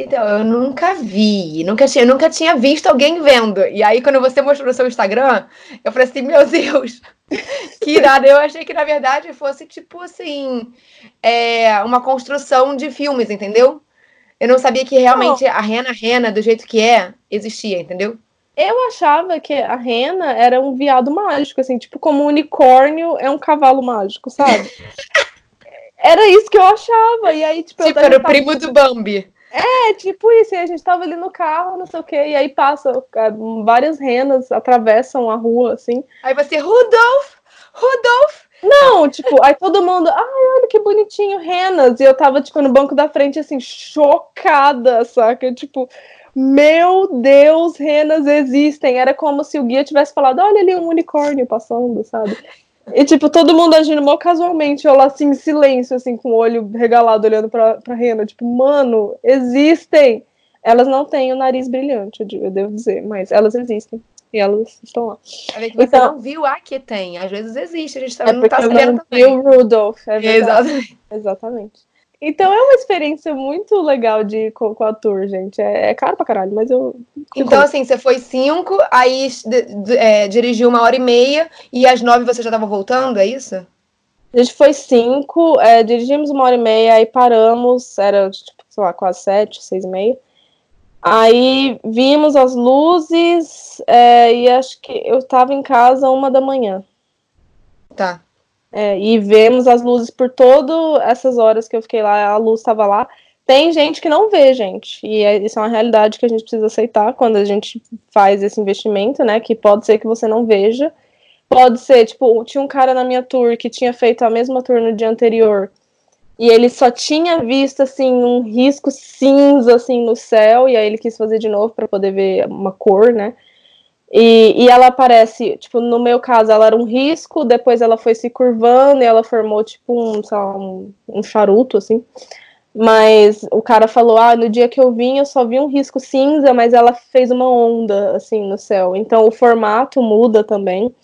Então, eu nunca vi, nunca tinha, nunca tinha visto alguém vendo. E aí, quando você mostrou no seu Instagram, eu falei assim, meu Deus, que irado. Eu achei que, na verdade, fosse tipo assim, é, uma construção de filmes, entendeu? Eu não sabia que realmente a rena rena, do jeito que é, existia, entendeu? Eu achava que a rena era um viado mágico, assim, tipo, como um unicórnio é um cavalo mágico, sabe? Era isso que eu achava. E aí, tipo, tipo eu era o primo do Bambi. É, tipo isso. E a gente tava ali no carro, não sei o quê. E aí passa, é, várias renas atravessam a rua, assim. Aí você, Rudolf! Rudolf! Não, tipo, aí todo mundo, ai, olha que bonitinho, renas. E eu tava, tipo, no banco da frente, assim, chocada, saca? Tipo, meu Deus, renas existem. Era como se o guia tivesse falado, olha ali um unicórnio passando, sabe? E, tipo, todo mundo agindo mal casualmente, eu lá, assim, em silêncio, assim, com o olho regalado, olhando pra, pra Rena. Tipo, mano, existem! Elas não têm o nariz brilhante, eu devo dizer, mas elas existem. E elas estão lá. É que você então, não viu, aqui tem. Às vezes existe, a gente tá, é não tá sabendo também. Viu Rudolph, é verdade. Exatamente. Exatamente. Então é uma experiência muito legal de ir com, com a tour, gente. É, é, caro pra caralho, mas eu. Então, assim, você foi cinco, aí é, dirigiu uma hora e meia, e às nove você já tava voltando, é isso? A gente foi cinco, é, dirigimos uma hora e meia, aí paramos, era, tipo, sei lá, quase sete, seis e meia. Aí vimos as luzes, é, e acho que eu tava em casa uma da manhã. Tá. É, e vemos as luzes por todas essas horas que eu fiquei lá, a luz estava lá. Tem gente que não vê, gente, e é, isso é uma realidade que a gente precisa aceitar quando a gente faz esse investimento, né? Que pode ser que você não veja, pode ser, tipo, tinha um cara na minha tour que tinha feito a mesma tour no dia anterior e ele só tinha visto assim um risco cinza assim no céu e aí ele quis fazer de novo para poder ver uma cor, né? E, e ela aparece, tipo, no meu caso, ela era um risco, depois ela foi se curvando e ela formou, tipo, um, lá, um, um charuto, assim. Mas o cara falou, ah, no dia que eu vim eu só vi um risco cinza, mas ela fez uma onda, assim, no céu. Então o formato muda também.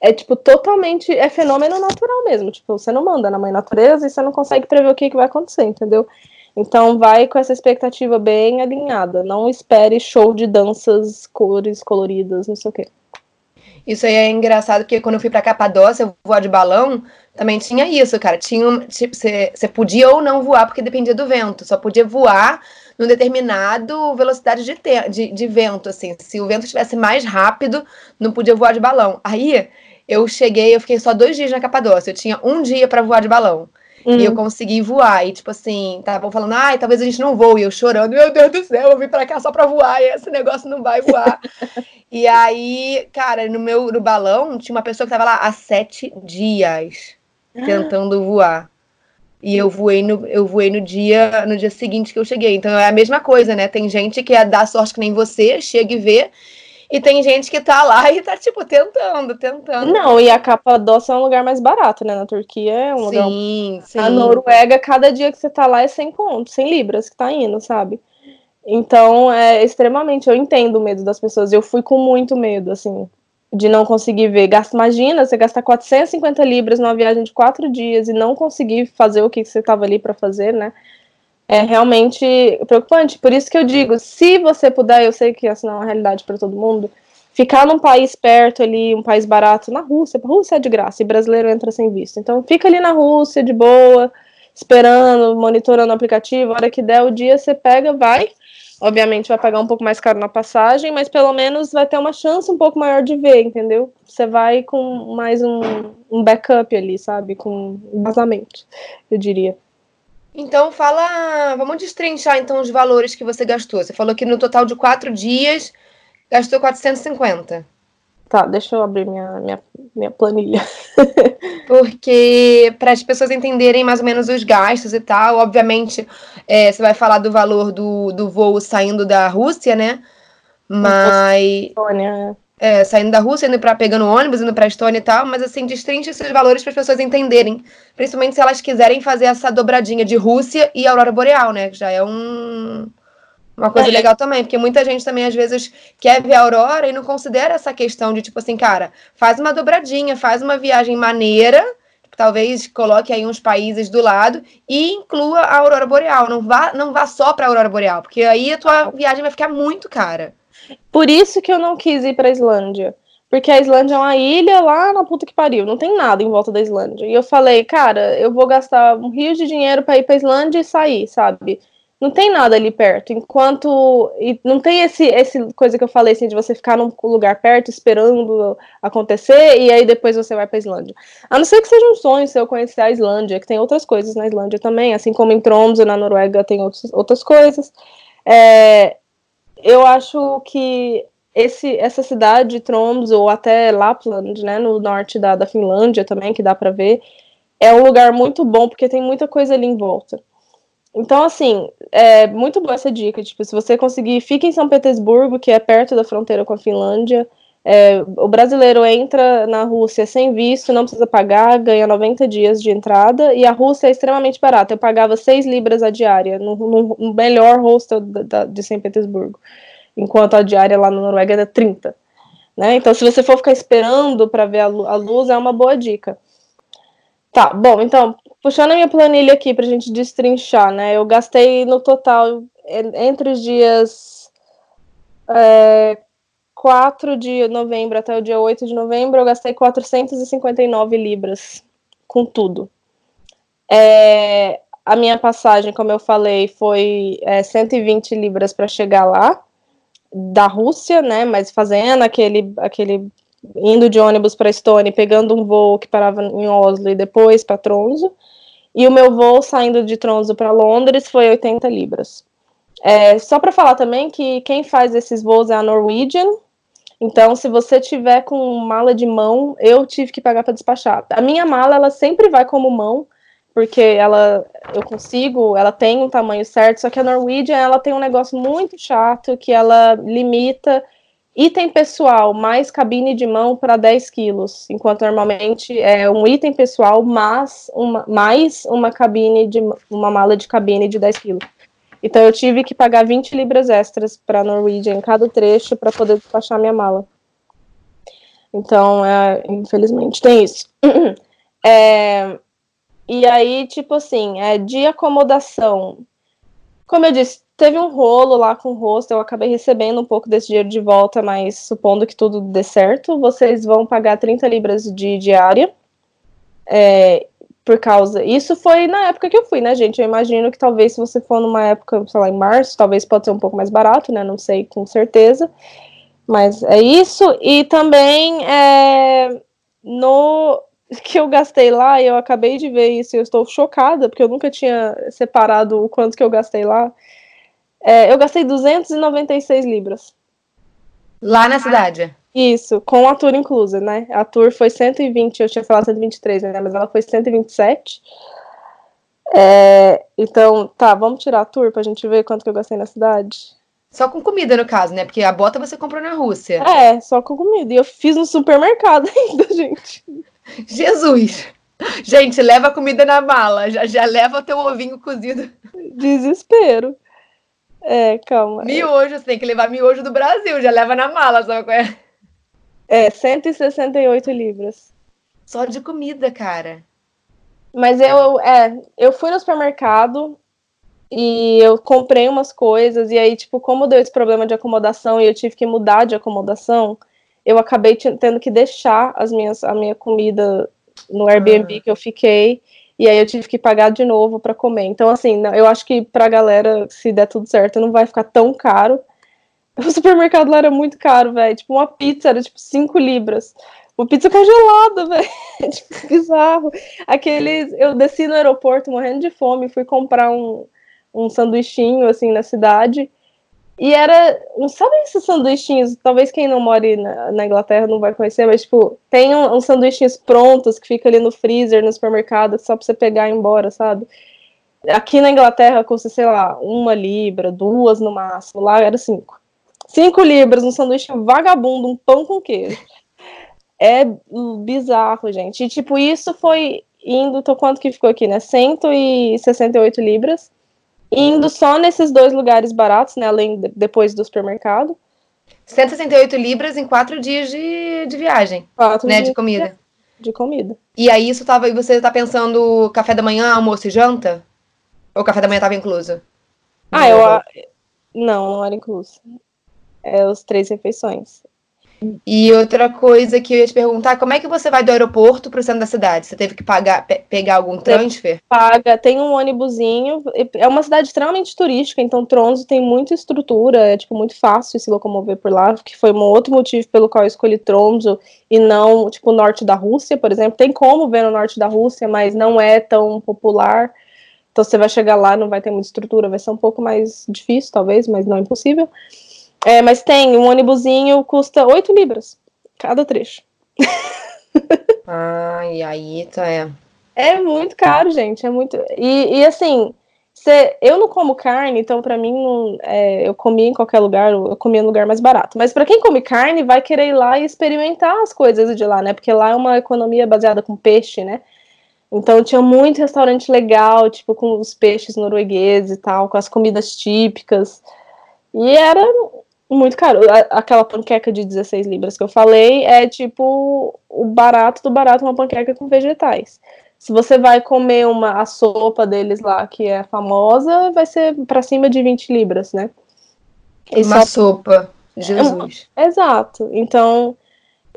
É, tipo, totalmente, é fenômeno natural mesmo. Tipo, você não manda na mãe natureza e você não consegue prever o que, que vai acontecer, entendeu? Então vai com essa expectativa bem alinhada. Não espere show de danças, cores coloridas, não sei o quê. Isso aí é engraçado, porque quando eu fui pra Capadócia voar de balão, também tinha isso, cara. Tinha, tipo, você podia ou não voar, porque dependia do vento. Só podia voar num determinado velocidade de, te, de, de vento, assim. Se o vento estivesse mais rápido, não podia voar de balão. Aí eu cheguei, eu fiquei só dois dias na Capadócia. Eu tinha um dia para voar de balão. Uhum. E eu consegui voar. E, tipo assim, estavam falando, ai, talvez a gente não voe. E eu chorando, meu Deus do céu, eu vim pra cá só pra voar. E esse negócio não vai voar. e aí, cara, no meu no balão, tinha uma pessoa que tava lá há sete dias tentando voar. E eu voei no, eu voei no dia no dia seguinte que eu cheguei. Então é a mesma coisa, né? Tem gente que é dar sorte que nem você, chega e vê. E tem gente que tá lá e tá, tipo, tentando, tentando. Não, e a Capadócia é um lugar mais barato, né? Na Turquia é um sim, lugar. Sim. A Noruega, cada dia que você tá lá é 100 contos, 100 libras que tá indo, sabe? Então, é extremamente. Eu entendo o medo das pessoas. Eu fui com muito medo, assim, de não conseguir ver. Gasta, imagina você gastar 450 libras numa viagem de quatro dias e não conseguir fazer o que você tava ali para fazer, né? É realmente preocupante. Por isso que eu digo, se você puder, eu sei que essa não é uma realidade para todo mundo, ficar num país perto ali, um país barato, na Rússia, a Rússia é de graça, e brasileiro entra sem visto. Então fica ali na Rússia, de boa, esperando, monitorando o aplicativo, a hora que der o dia, você pega, vai. Obviamente vai pagar um pouco mais caro na passagem, mas pelo menos vai ter uma chance um pouco maior de ver, entendeu? Você vai com mais um, um backup ali, sabe? Com vazamento, eu diria. Então fala, vamos destrinchar então os valores que você gastou. Você falou que no total de quatro dias gastou 450. Tá, deixa eu abrir minha, minha, minha planilha. Porque para as pessoas entenderem mais ou menos os gastos e tal, obviamente é, você vai falar do valor do, do voo saindo da Rússia, né? Mas. Estônia é, saindo da Rússia, indo para pegando ônibus, indo para Estônia e tal, mas assim, destrinche esses valores para as pessoas entenderem, principalmente se elas quiserem fazer essa dobradinha de Rússia e Aurora Boreal, né, que já é um uma coisa é. legal também, porque muita gente também às vezes quer ver a aurora e não considera essa questão de tipo assim, cara, faz uma dobradinha, faz uma viagem maneira, talvez coloque aí uns países do lado e inclua a aurora boreal, não vá não vá só para a aurora boreal, porque aí a tua viagem vai ficar muito cara. Por isso que eu não quis ir pra Islândia. Porque a Islândia é uma ilha lá na puta que pariu, não tem nada em volta da Islândia. E eu falei, cara, eu vou gastar um rio de dinheiro para ir pra Islândia e sair, sabe? Não tem nada ali perto. Enquanto. E não tem esse, esse coisa que eu falei assim, de você ficar num lugar perto esperando acontecer e aí depois você vai pra Islândia. A não ser que seja um sonho seu conhecer a Islândia, que tem outras coisas na Islândia também, assim como em Tromsø, na Noruega, tem outros, outras coisas. É, eu acho que esse, essa cidade, Tromsø, ou até Lapland, né, no norte da, da Finlândia também, que dá para ver, é um lugar muito bom, porque tem muita coisa ali em volta. Então, assim, é muito boa essa dica. Tipo, se você conseguir, fique em São Petersburgo, que é perto da fronteira com a Finlândia. É, o brasileiro entra na Rússia sem visto, não precisa pagar, ganha 90 dias de entrada, e a Rússia é extremamente barata. Eu pagava 6 libras a diária, no, no melhor hostel da, da, de São Petersburgo, enquanto a diária lá na Noruega era 30. Né? Então, se você for ficar esperando para ver a, a luz, é uma boa dica. Tá, bom, então, puxando a minha planilha aqui pra gente destrinchar, né? Eu gastei no total, entre os dias é, 4 de novembro até o dia 8 de novembro, eu gastei 459 libras com tudo. É, a minha passagem, como eu falei, foi é, 120 libras para chegar lá, da Rússia, né? Mas fazendo aquele, aquele indo de ônibus para Estônia, pegando um voo que parava em Oslo e depois para Tronzo. E o meu voo saindo de Tronzo para Londres foi 80 libras. É, só para falar também que quem faz esses voos é a Norwegian. Então, se você tiver com mala de mão, eu tive que pagar para despachar. A minha mala, ela sempre vai como mão, porque ela eu consigo, ela tem um tamanho certo, só que a Norwegian ela tem um negócio muito chato que ela limita item pessoal mais cabine de mão para 10 quilos, enquanto normalmente é um item pessoal mais uma, mais uma cabine de uma mala de cabine de 10 quilos. Então eu tive que pagar 20 libras extras para Norwegian em cada trecho para poder despachar minha mala. Então, é, infelizmente, tem isso. É, e aí, tipo assim, é de acomodação. Como eu disse, teve um rolo lá com o rosto, eu acabei recebendo um pouco desse dinheiro de volta, mas supondo que tudo dê certo, vocês vão pagar 30 libras de diária. É, por causa. Isso foi na época que eu fui, né, gente? Eu imagino que talvez se você for numa época, sei lá, em março, talvez pode ser um pouco mais barato, né? Não sei com certeza. Mas é isso. E também é, no que eu gastei lá, eu acabei de ver isso, e eu estou chocada, porque eu nunca tinha separado o quanto que eu gastei lá. É, eu gastei 296 libras. Lá na cidade? Isso, com a tour inclusa, né? A tour foi 120, eu tinha falado 123, né? Mas ela foi 127. É, então, tá, vamos tirar a tour pra gente ver quanto que eu gastei na cidade. Só com comida, no caso, né? Porque a bota você comprou na Rússia. É, só com comida. E eu fiz no supermercado ainda, gente. Jesus! Gente, leva a comida na mala. Já, já leva o teu ovinho cozido. Desespero. É, calma. Miojo, você tem que levar miojo do Brasil. Já leva na mala, sabe qual é? É, 168 libras. Só de comida, cara. Mas eu, é, eu fui no supermercado e eu comprei umas coisas, e aí, tipo, como deu esse problema de acomodação e eu tive que mudar de acomodação, eu acabei tendo que deixar as minhas, a minha comida no Airbnb ah. que eu fiquei, e aí eu tive que pagar de novo para comer. Então, assim, eu acho que pra galera, se der tudo certo, não vai ficar tão caro. O supermercado lá era muito caro, velho. Tipo, uma pizza era tipo 5 libras. Uma pizza congelada, velho. tipo, bizarro. Aqueles. Eu desci no aeroporto morrendo de fome, fui comprar um, um sanduichinho, assim, na cidade. E era, sabe esses sanduichinhos? Talvez quem não mora na, na, Inglaterra não vai conhecer, mas tipo, tem uns um, um sanduichinhos prontos que fica ali no freezer, no supermercado, só pra você pegar e ir embora, sabe? Aqui na Inglaterra custa, sei lá, uma libra, duas no máximo. Lá era cinco. Cinco libras, um sanduíche vagabundo, um pão com queijo. É bizarro, gente. E tipo, isso foi indo, tô quanto que ficou aqui, né? 168 libras indo só nesses dois lugares baratos, né? Além de, depois do supermercado. 168 libras em quatro dias de, de viagem. Quatro né? Dias de comida. De, de comida. E aí isso tava. E você tá pensando café da manhã, almoço e janta? Ou café da manhã tava incluso? Ah, eu. Não, não era incluso. É os três refeições. E outra coisa que eu ia te perguntar, como é que você vai do aeroporto para o centro da cidade? Você teve que pagar, pe pegar algum transfer? Paga, tem um ônibusinho. É uma cidade extremamente turística, então Tronzo tem muita estrutura, é tipo muito fácil se locomover por lá, que foi um outro motivo pelo qual eu escolhi Tronzo e não tipo o norte da Rússia, por exemplo. Tem como ver no norte da Rússia, mas não é tão popular. Então você vai chegar lá, não vai ter muita estrutura, vai ser um pouco mais difícil, talvez, mas não impossível. É, mas tem, um ônibusinho custa 8 libras cada trecho. Ai, aí tá, é. É muito caro, gente, é muito... E, e assim, cê, eu não como carne, então para mim, não, é, eu comia em qualquer lugar, eu comia no lugar mais barato. Mas para quem come carne, vai querer ir lá e experimentar as coisas de lá, né? Porque lá é uma economia baseada com peixe, né? Então tinha muito restaurante legal, tipo, com os peixes noruegueses e tal, com as comidas típicas. E era muito caro. Aquela panqueca de 16 libras que eu falei é tipo o barato do barato, uma panqueca com vegetais. Se você vai comer uma a sopa deles lá, que é famosa, vai ser para cima de 20 libras, né? E uma só... sopa. Jesus. É, exato. Então,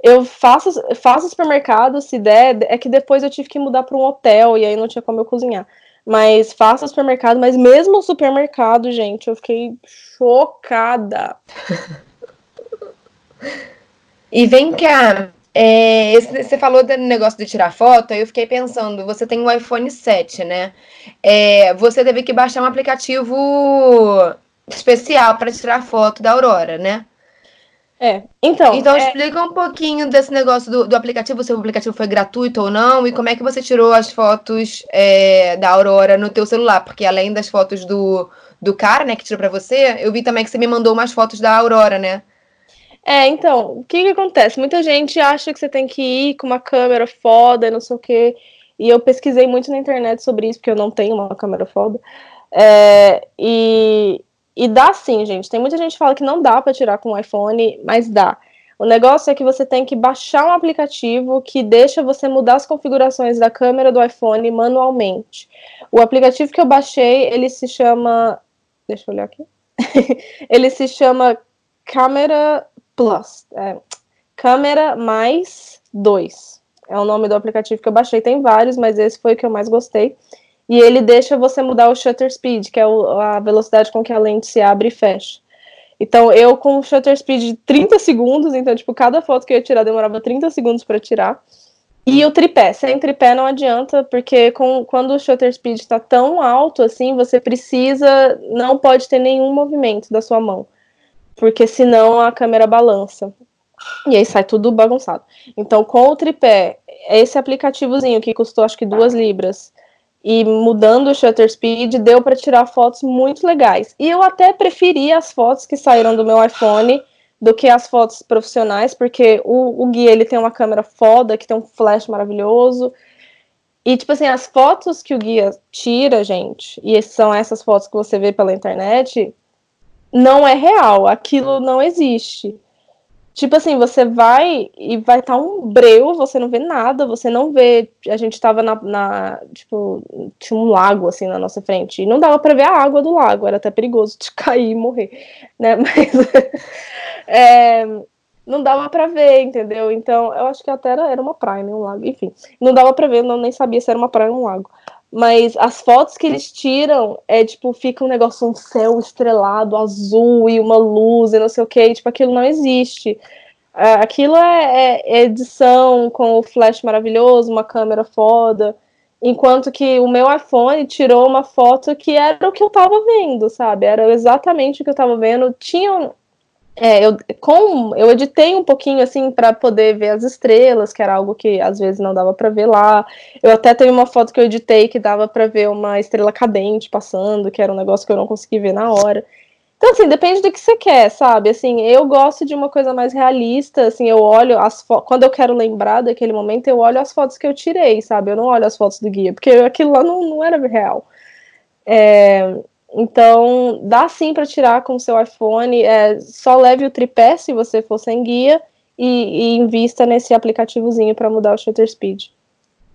eu faço, faço supermercado, se der, é que depois eu tive que mudar para um hotel e aí não tinha como eu cozinhar. Mas faça supermercado, mas mesmo supermercado, gente, eu fiquei chocada. e vem cá, É, esse, você falou do negócio de tirar foto, aí eu fiquei pensando, você tem um iPhone 7, né? É, você teve que baixar um aplicativo especial para tirar foto da Aurora, né? É, então. Então é... explica um pouquinho desse negócio do, do, aplicativo, se o aplicativo foi gratuito ou não, e como é que você tirou as fotos é, da Aurora no teu celular, porque além das fotos do, do cara, né, que tirou para você, eu vi também que você me mandou umas fotos da Aurora, né? É, então, o que que acontece? Muita gente acha que você tem que ir com uma câmera foda, não sei o quê, e eu pesquisei muito na internet sobre isso, porque eu não tenho uma câmera foda, é, e, e dá sim, gente. Tem muita gente que fala que não dá para tirar com o iPhone, mas dá. O negócio é que você tem que baixar um aplicativo que deixa você mudar as configurações da câmera do iPhone manualmente. O aplicativo que eu baixei, ele se chama. Deixa eu olhar aqui. ele se chama Câmera Plus. É, Câmera mais 2. É o nome do aplicativo que eu baixei. Tem vários, mas esse foi o que eu mais gostei e ele deixa você mudar o shutter speed, que é o, a velocidade com que a lente se abre e fecha. Então, eu com o shutter speed de 30 segundos, então, tipo, cada foto que eu ia tirar demorava 30 segundos para tirar. E o tripé, sem tripé não adianta, porque com, quando o shutter speed está tão alto assim, você precisa, não pode ter nenhum movimento da sua mão, porque senão a câmera balança. E aí sai tudo bagunçado. Então, com o tripé, esse aplicativozinho que custou acho que duas libras, e mudando o shutter speed, deu para tirar fotos muito legais. E eu até preferi as fotos que saíram do meu iPhone do que as fotos profissionais, porque o, o Gui ele tem uma câmera foda, que tem um flash maravilhoso. E, tipo assim, as fotos que o guia tira, gente, e são essas fotos que você vê pela internet, não é real, aquilo não existe. Tipo assim, você vai e vai estar tá um breu, você não vê nada, você não vê. A gente tava na, na, Tipo, tinha um lago assim na nossa frente. E não dava pra ver a água do lago, era até perigoso de cair e morrer, né? Mas. é, não dava para ver, entendeu? Então, eu acho que até era, era uma praia, né? Um lago, enfim. Não dava para ver, não nem sabia se era uma praia ou um lago. Mas as fotos que eles tiram é tipo, fica um negócio, um céu estrelado, azul e uma luz e não sei o que, tipo, aquilo não existe. É, aquilo é, é, edição com o flash maravilhoso, uma câmera foda. Enquanto que o meu iPhone tirou uma foto que era o que eu tava vendo, sabe? Era exatamente o que eu tava vendo. Tinha é, eu, com, eu editei um pouquinho assim para poder ver as estrelas, que era algo que às vezes não dava para ver lá. Eu até tenho uma foto que eu editei que dava para ver uma estrela cadente passando, que era um negócio que eu não consegui ver na hora. Então, assim, depende do que você quer, sabe? Assim, eu gosto de uma coisa mais realista, assim, eu olho as quando eu quero lembrar daquele momento, eu olho as fotos que eu tirei, sabe? Eu não olho as fotos do guia, porque aquilo lá não, não era real. É, então, dá sim para tirar com o seu iPhone. É, só leve o tripé se você for sem guia e, e invista nesse aplicativozinho para mudar o shutter speed.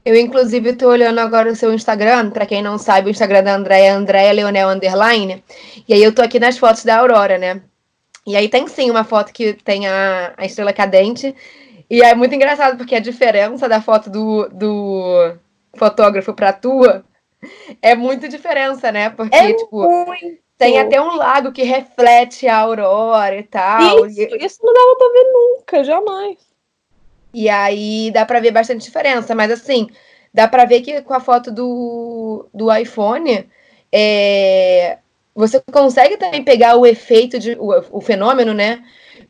Eu, inclusive, estou olhando agora o seu Instagram. Para quem não sabe, o Instagram da Andréia é Andréia Leonel Underline. E aí eu tô aqui nas fotos da Aurora, né? E aí tem sim uma foto que tem a, a estrela cadente. E é muito engraçado, porque a diferença da foto do, do fotógrafo para a tua é muita diferença, né? Porque, é tipo, muito. tem até um lago que reflete a aurora e tal. Isso, e... isso não dava pra ver nunca, jamais. E aí dá pra ver bastante diferença, mas assim, dá pra ver que com a foto do, do iPhone, é, você consegue também pegar o efeito, de, o, o fenômeno, né?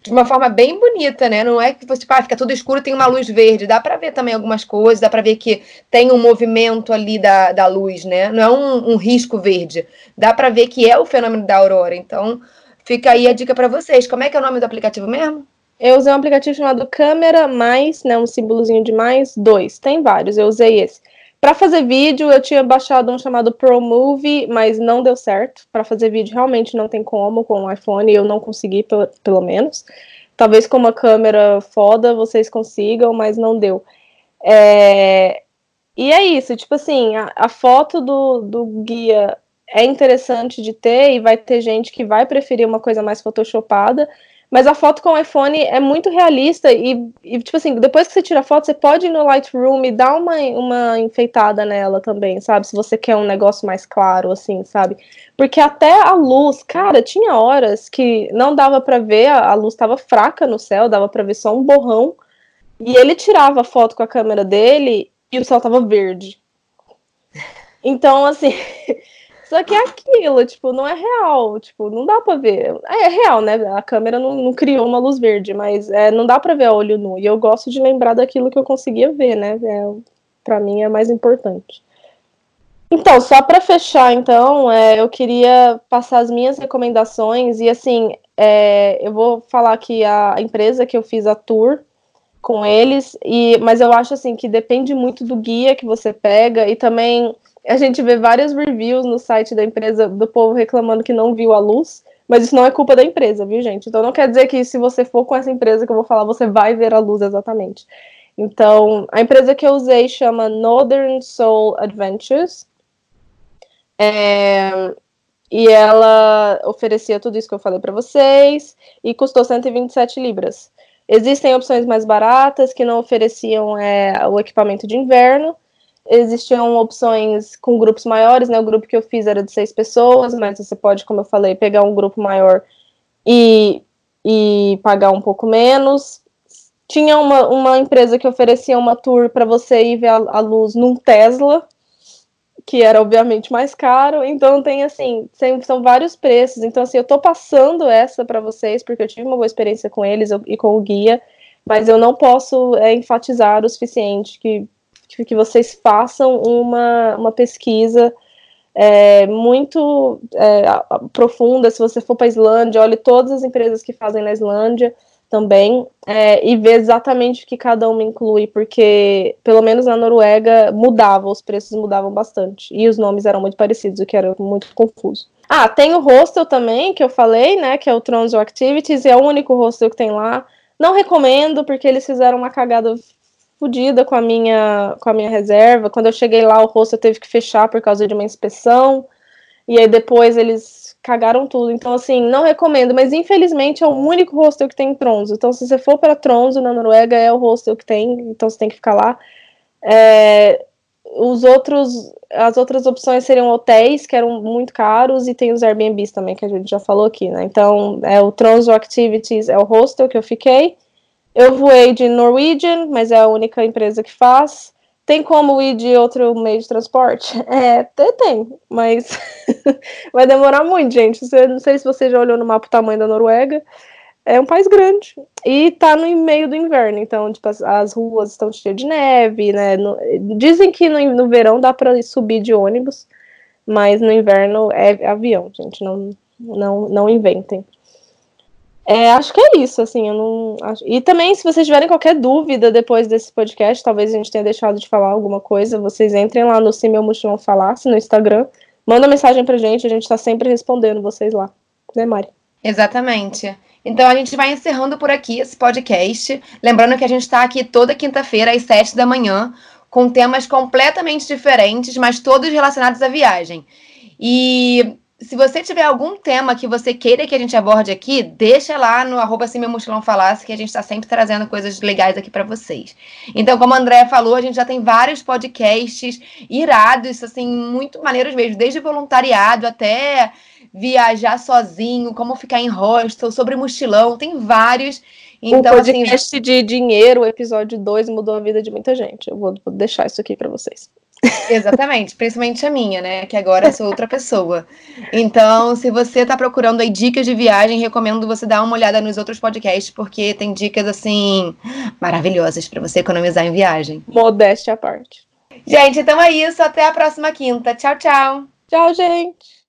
De uma forma bem bonita, né? Não é que você tipo, ah, fica tudo escuro tem uma luz verde. Dá para ver também algumas coisas, dá para ver que tem um movimento ali da, da luz, né? Não é um, um risco verde. Dá para ver que é o fenômeno da aurora. Então, fica aí a dica para vocês. Como é que é o nome do aplicativo mesmo? Eu usei um aplicativo chamado Câmera Mais, né? Um símbolozinho de mais, dois. Tem vários, eu usei esse. Para fazer vídeo, eu tinha baixado um chamado ProMovie, mas não deu certo. Para fazer vídeo, realmente não tem como com o iPhone, eu não consegui, pelo, pelo menos. Talvez com uma câmera foda vocês consigam, mas não deu. É... E é isso, tipo assim, a, a foto do, do guia é interessante de ter e vai ter gente que vai preferir uma coisa mais photoshopada, mas a foto com o iPhone é muito realista e, e, tipo assim, depois que você tira a foto, você pode ir no Lightroom e dar uma, uma enfeitada nela também, sabe? Se você quer um negócio mais claro, assim, sabe? Porque até a luz, cara, tinha horas que não dava para ver, a, a luz estava fraca no céu, dava para ver só um borrão. E ele tirava foto com a câmera dele e o céu tava verde. Então, assim, só que é aquilo, tipo, não é real, tipo, não dá pra ver. É, é real, né? A câmera não, não, criou uma luz verde, mas é, não dá pra ver a olho nu. E eu gosto de lembrar daquilo que eu conseguia ver, né? É, pra mim é mais importante. Então, só para fechar, então, é, eu queria passar as minhas recomendações e assim, é, eu vou falar que a empresa que eu fiz a tour com eles, e, mas eu acho assim que depende muito do guia que você pega e também a gente vê vários reviews no site da empresa do povo reclamando que não viu a luz, mas isso não é culpa da empresa, viu, gente? Então não quer dizer que se você for com essa empresa que eu vou falar, você vai ver a luz exatamente. Então, a empresa que eu usei chama Northern Soul Adventures. É, e ela oferecia tudo isso que eu falei para vocês e custou 127 libras. Existem opções mais baratas que não ofereciam é, o equipamento de inverno. Existiam opções com grupos maiores, né? O grupo que eu fiz era de seis pessoas, mas você pode, como eu falei, pegar um grupo maior e, e pagar um pouco menos. Tinha uma, uma empresa que oferecia uma tour para você ir ver a, a luz num Tesla, que era obviamente mais caro. Então tem assim, são vários preços. Então assim, eu tô passando essa para vocês porque eu tive uma boa experiência com eles e com o guia, mas eu não posso é, enfatizar o suficiente que que vocês façam uma, uma pesquisa é, muito é, profunda. Se você for para a Islândia, olhe todas as empresas que fazem na Islândia também é, e ver exatamente o que cada uma inclui, porque pelo menos na Noruega mudava, os preços mudavam bastante e os nomes eram muito parecidos, o que era muito confuso. Ah, tem o hostel também, que eu falei, né, que é o Tronzo Activities, e é o único hostel que tem lá. Não recomendo, porque eles fizeram uma cagada fodida com a minha com a minha reserva. Quando eu cheguei lá, o hostel teve que fechar por causa de uma inspeção. E aí depois eles cagaram tudo. Então, assim, não recomendo, mas infelizmente é o único hostel que tem em. Então, se você for para Tronzo, na Noruega, é o hostel que tem, então você tem que ficar lá. É, os outros, as outras opções seriam hotéis, que eram muito caros, e tem os Airbnbs também, que a gente já falou aqui, né? Então, é o Tronzo Activities, é o hostel que eu fiquei. Eu voei de Norwegian, mas é a única empresa que faz. Tem como ir de outro meio de transporte? É, tem, mas vai demorar muito, gente. Você, não sei se você já olhou no mapa o tamanho da Noruega. É um país grande. E tá no meio do inverno, então, tipo, as, as ruas estão cheias de neve, né? No, dizem que no, no verão dá para subir de ônibus, mas no inverno é avião, gente. Não, não, não inventem. É, acho que é isso, assim, eu não. Acho... E também, se vocês tiverem qualquer dúvida depois desse podcast, talvez a gente tenha deixado de falar alguma coisa, vocês entrem lá no Se Meu Mochilão Falasse no Instagram, manda mensagem pra gente, a gente tá sempre respondendo vocês lá. Né, Mari? Exatamente. Então a gente vai encerrando por aqui esse podcast. Lembrando que a gente está aqui toda quinta-feira, às sete da manhã, com temas completamente diferentes, mas todos relacionados à viagem. E se você tiver algum tema que você queira que a gente aborde aqui, deixa lá no arroba assim meu mochilão falasse, que a gente está sempre trazendo coisas legais aqui para vocês. Então, como a Andrea falou, a gente já tem vários podcasts irados, assim, muito maneiros mesmo, desde voluntariado até viajar sozinho, como ficar em hostel, sobre mochilão, tem vários. Então, o assim, podcast assim, de dinheiro, o episódio 2, mudou a vida de muita gente. Eu vou deixar isso aqui para vocês. Exatamente, principalmente a minha, né? Que agora sou outra pessoa. Então, se você está procurando aí dicas de viagem, recomendo você dar uma olhada nos outros podcasts, porque tem dicas assim maravilhosas para você economizar em viagem. Modéstia à parte. Gente, então é isso. Até a próxima quinta. Tchau, tchau. Tchau, gente.